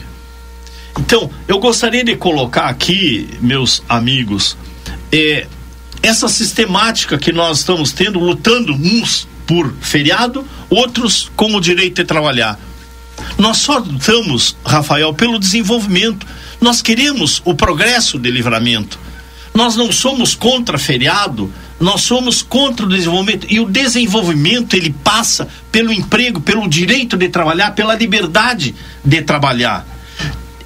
Então, eu gostaria de colocar aqui, meus amigos, é, essa sistemática que nós estamos tendo, lutando uns por feriado, outros com o direito de trabalhar. Nós só lutamos, Rafael, pelo desenvolvimento. Nós queremos o progresso de livramento. Nós não somos contra feriado, nós somos contra o desenvolvimento. E o desenvolvimento ele passa pelo emprego, pelo direito de trabalhar, pela liberdade de trabalhar.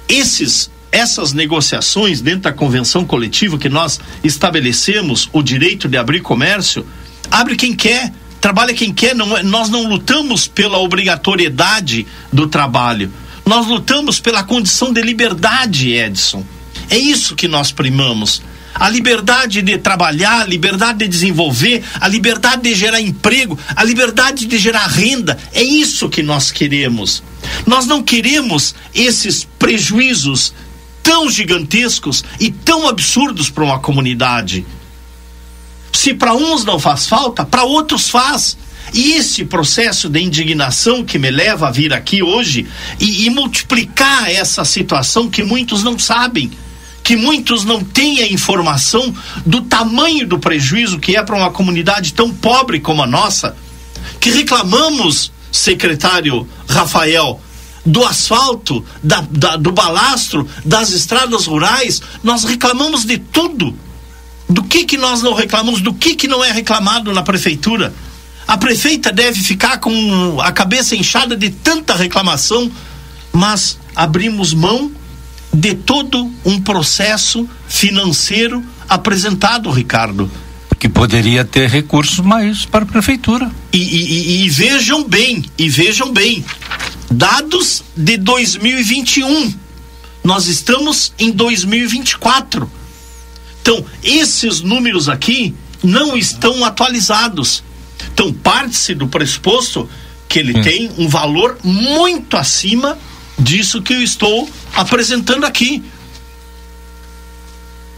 Esses essas negociações dentro da convenção coletiva que nós estabelecemos o direito de abrir comércio, abre quem quer, Trabalha quem quer, não, é, nós não lutamos pela obrigatoriedade do trabalho. Nós lutamos pela condição de liberdade, Edson. É isso que nós primamos. A liberdade de trabalhar, a liberdade de desenvolver, a liberdade de gerar emprego, a liberdade de gerar renda. É isso que nós queremos. Nós não queremos esses prejuízos tão gigantescos e tão absurdos para uma comunidade. Se para uns não faz falta, para outros faz. E esse processo de indignação que me leva a vir aqui hoje e, e multiplicar essa situação que muitos não sabem, que muitos não têm a informação do tamanho do prejuízo que é para uma comunidade tão pobre como a nossa, que reclamamos, secretário Rafael, do asfalto, da, da, do balastro, das estradas rurais, nós reclamamos de tudo do que que nós não reclamamos, do que que não é reclamado na prefeitura. A prefeita deve ficar com a cabeça inchada de tanta reclamação, mas abrimos mão de todo um processo financeiro apresentado, Ricardo. Que poderia ter recursos mais para a prefeitura. E, e, e, e vejam bem, e vejam bem, dados de 2021. Nós estamos em 2024 então, esses números aqui não estão atualizados. Então, parte-se do pressuposto que ele hum. tem um valor muito acima disso que eu estou apresentando aqui.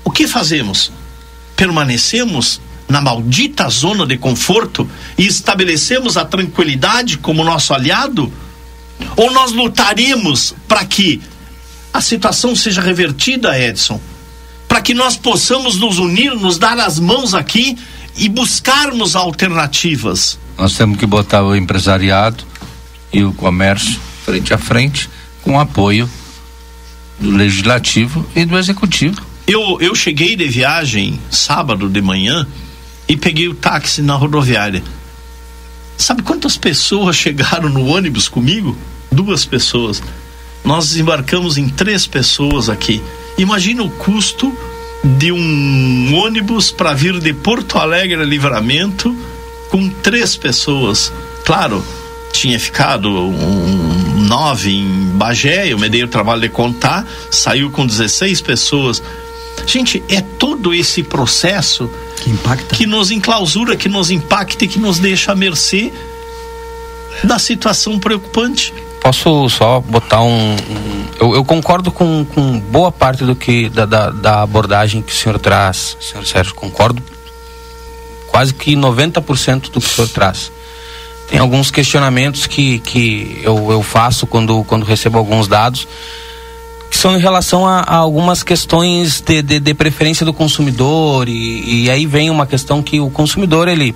O que fazemos? Permanecemos na maldita zona de conforto e estabelecemos a tranquilidade como nosso aliado? Ou nós lutaremos para que a situação seja revertida, Edson? para que nós possamos nos unir, nos dar as mãos aqui e buscarmos alternativas. Nós temos que botar o empresariado e o comércio frente a frente com apoio do legislativo e do executivo. Eu, eu cheguei de viagem sábado de manhã e peguei o táxi na rodoviária. Sabe quantas pessoas chegaram no ônibus comigo? Duas pessoas. Nós desembarcamos em três pessoas aqui. Imagina o custo de um ônibus para vir de Porto Alegre a Livramento com três pessoas. Claro, tinha ficado um, nove em Bagé, eu me dei o trabalho de contar, saiu com 16 pessoas. Gente, é todo esse processo que impacta, que nos enclausura, que nos impacta e que nos deixa à mercê da situação preocupante. Posso só botar um. um eu, eu, concordo com, com boa parte do que da, da, da, abordagem que o senhor traz, senhor Sérgio. Concordo quase que 90% do que o senhor traz. Tem alguns questionamentos que, que eu, eu faço quando, quando recebo alguns dados que são em relação a, a algumas questões de, de, de, preferência do consumidor e, e aí vem uma questão que o consumidor ele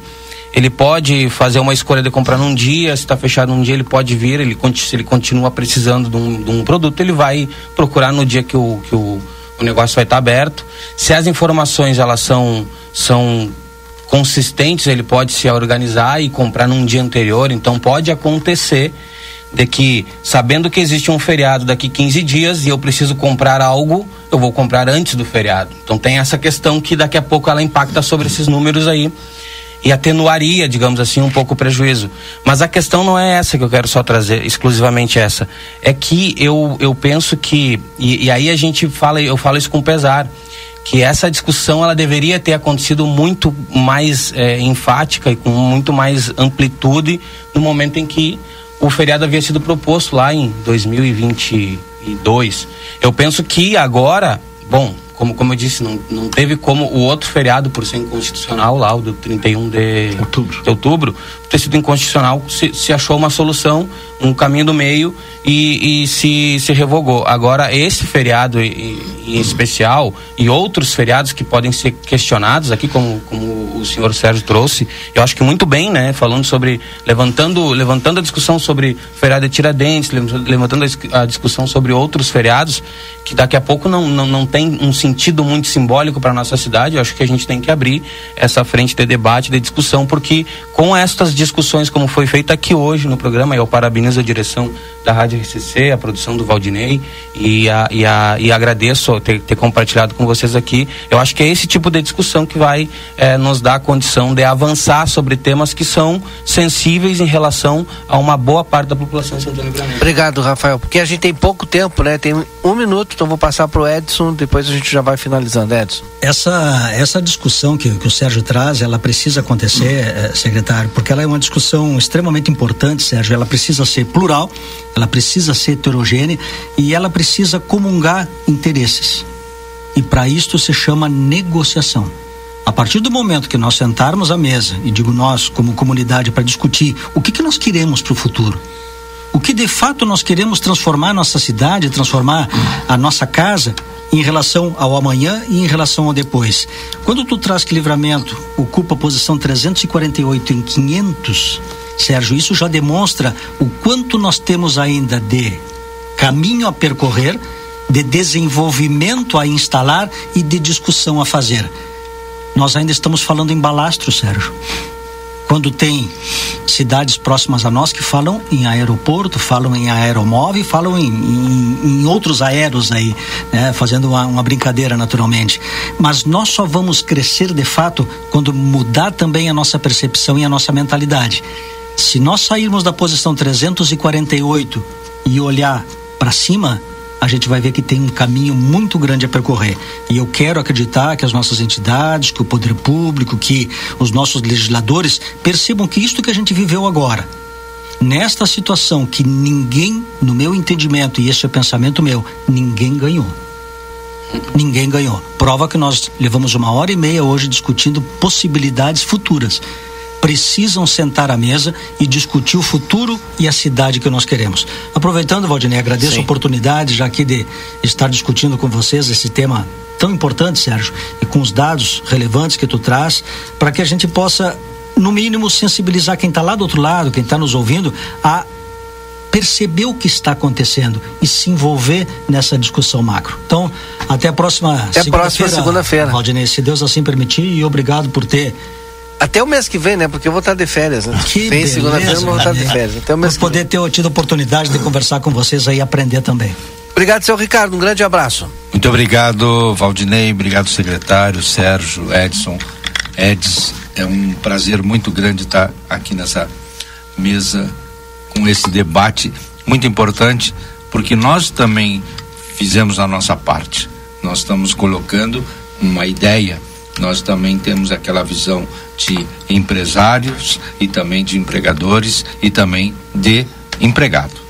ele pode fazer uma escolha de comprar num dia, se está fechado um dia, ele pode vir, ele, se ele continua precisando de um, de um, produto, ele vai procurar no dia que o, que o, o negócio vai estar tá aberto. Se as informações elas são, são consistentes, ele pode se organizar e comprar num dia anterior, então pode acontecer de que, sabendo que existe um feriado daqui 15 dias e eu preciso comprar algo, eu vou comprar antes do feriado. Então tem essa questão que daqui a pouco ela impacta sobre esses números aí e atenuaria, digamos assim, um pouco o prejuízo. Mas a questão não é essa que eu quero só trazer, exclusivamente essa. É que eu, eu penso que, e, e aí a gente fala, eu falo isso com pesar, que essa discussão ela deveria ter acontecido muito mais é, enfática e com muito mais amplitude no momento em que o feriado havia sido proposto lá em 2022. Eu penso que agora, bom, como, como eu disse, não, não teve como o outro feriado, por ser inconstitucional, lá, o do 31 de outubro, de outubro ter sido inconstitucional, se, se achou uma solução, um caminho do meio e, e se, se revogou. Agora, esse feriado em, em, especial e outros feriados que podem ser questionados aqui, como, como o senhor Sérgio trouxe, eu acho que muito bem, né? Falando sobre, levantando, levantando a discussão sobre feriado de Tiradentes, levantando a, discussão sobre outros feriados, que daqui a pouco não, não, não tem um sentido muito simbólico para nossa cidade. Eu acho que a gente tem que abrir essa frente de debate, de discussão, porque com estas discussões, como foi feito aqui hoje no programa, eu parabenizo a direção da Rádio RCC, a produção do Valdinei e, a, e, a, e agradeço ter, ter compartilhado com vocês aqui. Eu acho que é esse tipo de discussão que vai eh, nos dar a condição de avançar sobre temas que são sensíveis em relação a uma boa parte da população Santana Livramento. Obrigado, Rafael, porque a gente tem pouco tempo, né? Tem um minuto, então vou passar para o Edson, depois a gente já vai finalizando. Edson. Essa, essa discussão que, que o Sérgio traz, ela precisa acontecer, eh, secretário, porque ela é uma discussão extremamente importante, Sérgio. Ela precisa ser plural, ela precisa ser heterogênea e ela precisa comungar interesses. E para isto se chama negociação. A partir do momento que nós sentarmos à mesa, e digo nós como comunidade, para discutir o que, que nós queremos para o futuro, o que de fato nós queremos transformar a nossa cidade, transformar a nossa casa em relação ao amanhã e em relação ao depois. Quando tu traz que livramento ocupa a posição 348 em 500, Sérgio, isso já demonstra o quanto nós temos ainda de caminho a percorrer, de desenvolvimento a instalar e de discussão a fazer. Nós ainda estamos falando em balastro, Sérgio. Quando tem cidades próximas a nós que falam em aeroporto, falam em aeromóvel, falam em, em, em outros aeros aí, né? fazendo uma, uma brincadeira naturalmente. Mas nós só vamos crescer de fato quando mudar também a nossa percepção e a nossa mentalidade. Se nós sairmos da posição 348 e olhar para cima, a gente vai ver que tem um caminho muito grande a percorrer. E eu quero acreditar que as nossas entidades, que o poder público, que os nossos legisladores percebam que isto que a gente viveu agora, nesta situação que ninguém, no meu entendimento, e esse é pensamento meu, ninguém ganhou. Ninguém ganhou. Prova que nós levamos uma hora e meia hoje discutindo possibilidades futuras precisam sentar à mesa e discutir o futuro e a cidade que nós queremos. Aproveitando, Valdinei, agradeço Sim. a oportunidade já aqui de estar discutindo com vocês esse tema tão importante, Sérgio, e com os dados relevantes que tu traz, para que a gente possa, no mínimo, sensibilizar quem está lá do outro lado, quem está nos ouvindo, a perceber o que está acontecendo e se envolver nessa discussão macro. Então, até a próxima Até a próxima segunda-feira. Valdinei, se Deus assim permitir, e obrigado por ter até o mês que vem, né? Porque eu vou estar de férias, né? Que vem segunda-feira eu vou estar de férias. Até o mês por poder ter tido a oportunidade de conversar com vocês aí e aprender também. Obrigado, seu Ricardo. Um grande abraço. Muito obrigado, Valdinei. Obrigado, secretário, Sérgio, Edson, Eds. É um prazer muito grande estar aqui nessa mesa com esse debate muito importante, porque nós também fizemos a nossa parte. Nós estamos colocando uma ideia, nós também temos aquela visão de empresários e também de empregadores e também de empregado.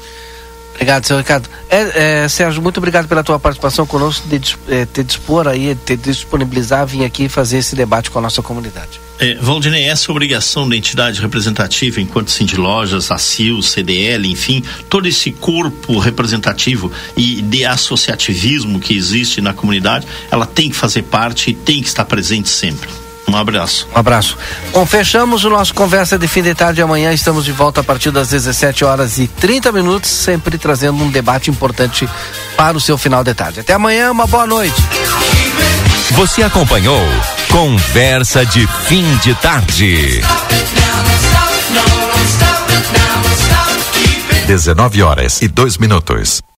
Obrigado, senhor Ricardo. É, é, Sérgio, muito obrigado pela tua participação conosco, de é, te dispor aí, te disponibilizar, vir aqui fazer esse debate com a nossa comunidade. É, Valdinei, essa obrigação da entidade representativa, enquanto Cindy Lojas, ACIL, CDL, enfim, todo esse corpo representativo e de associativismo que existe na comunidade, ela tem que fazer parte e tem que estar presente sempre. Um abraço. Um abraço. Bom, fechamos o nosso conversa de fim de tarde. Amanhã estamos de volta a partir das 17 horas e 30 minutos, sempre trazendo um debate importante para o seu final de tarde. Até amanhã, uma boa noite. Você acompanhou Conversa de Fim de Tarde. 19 horas e 2 minutos.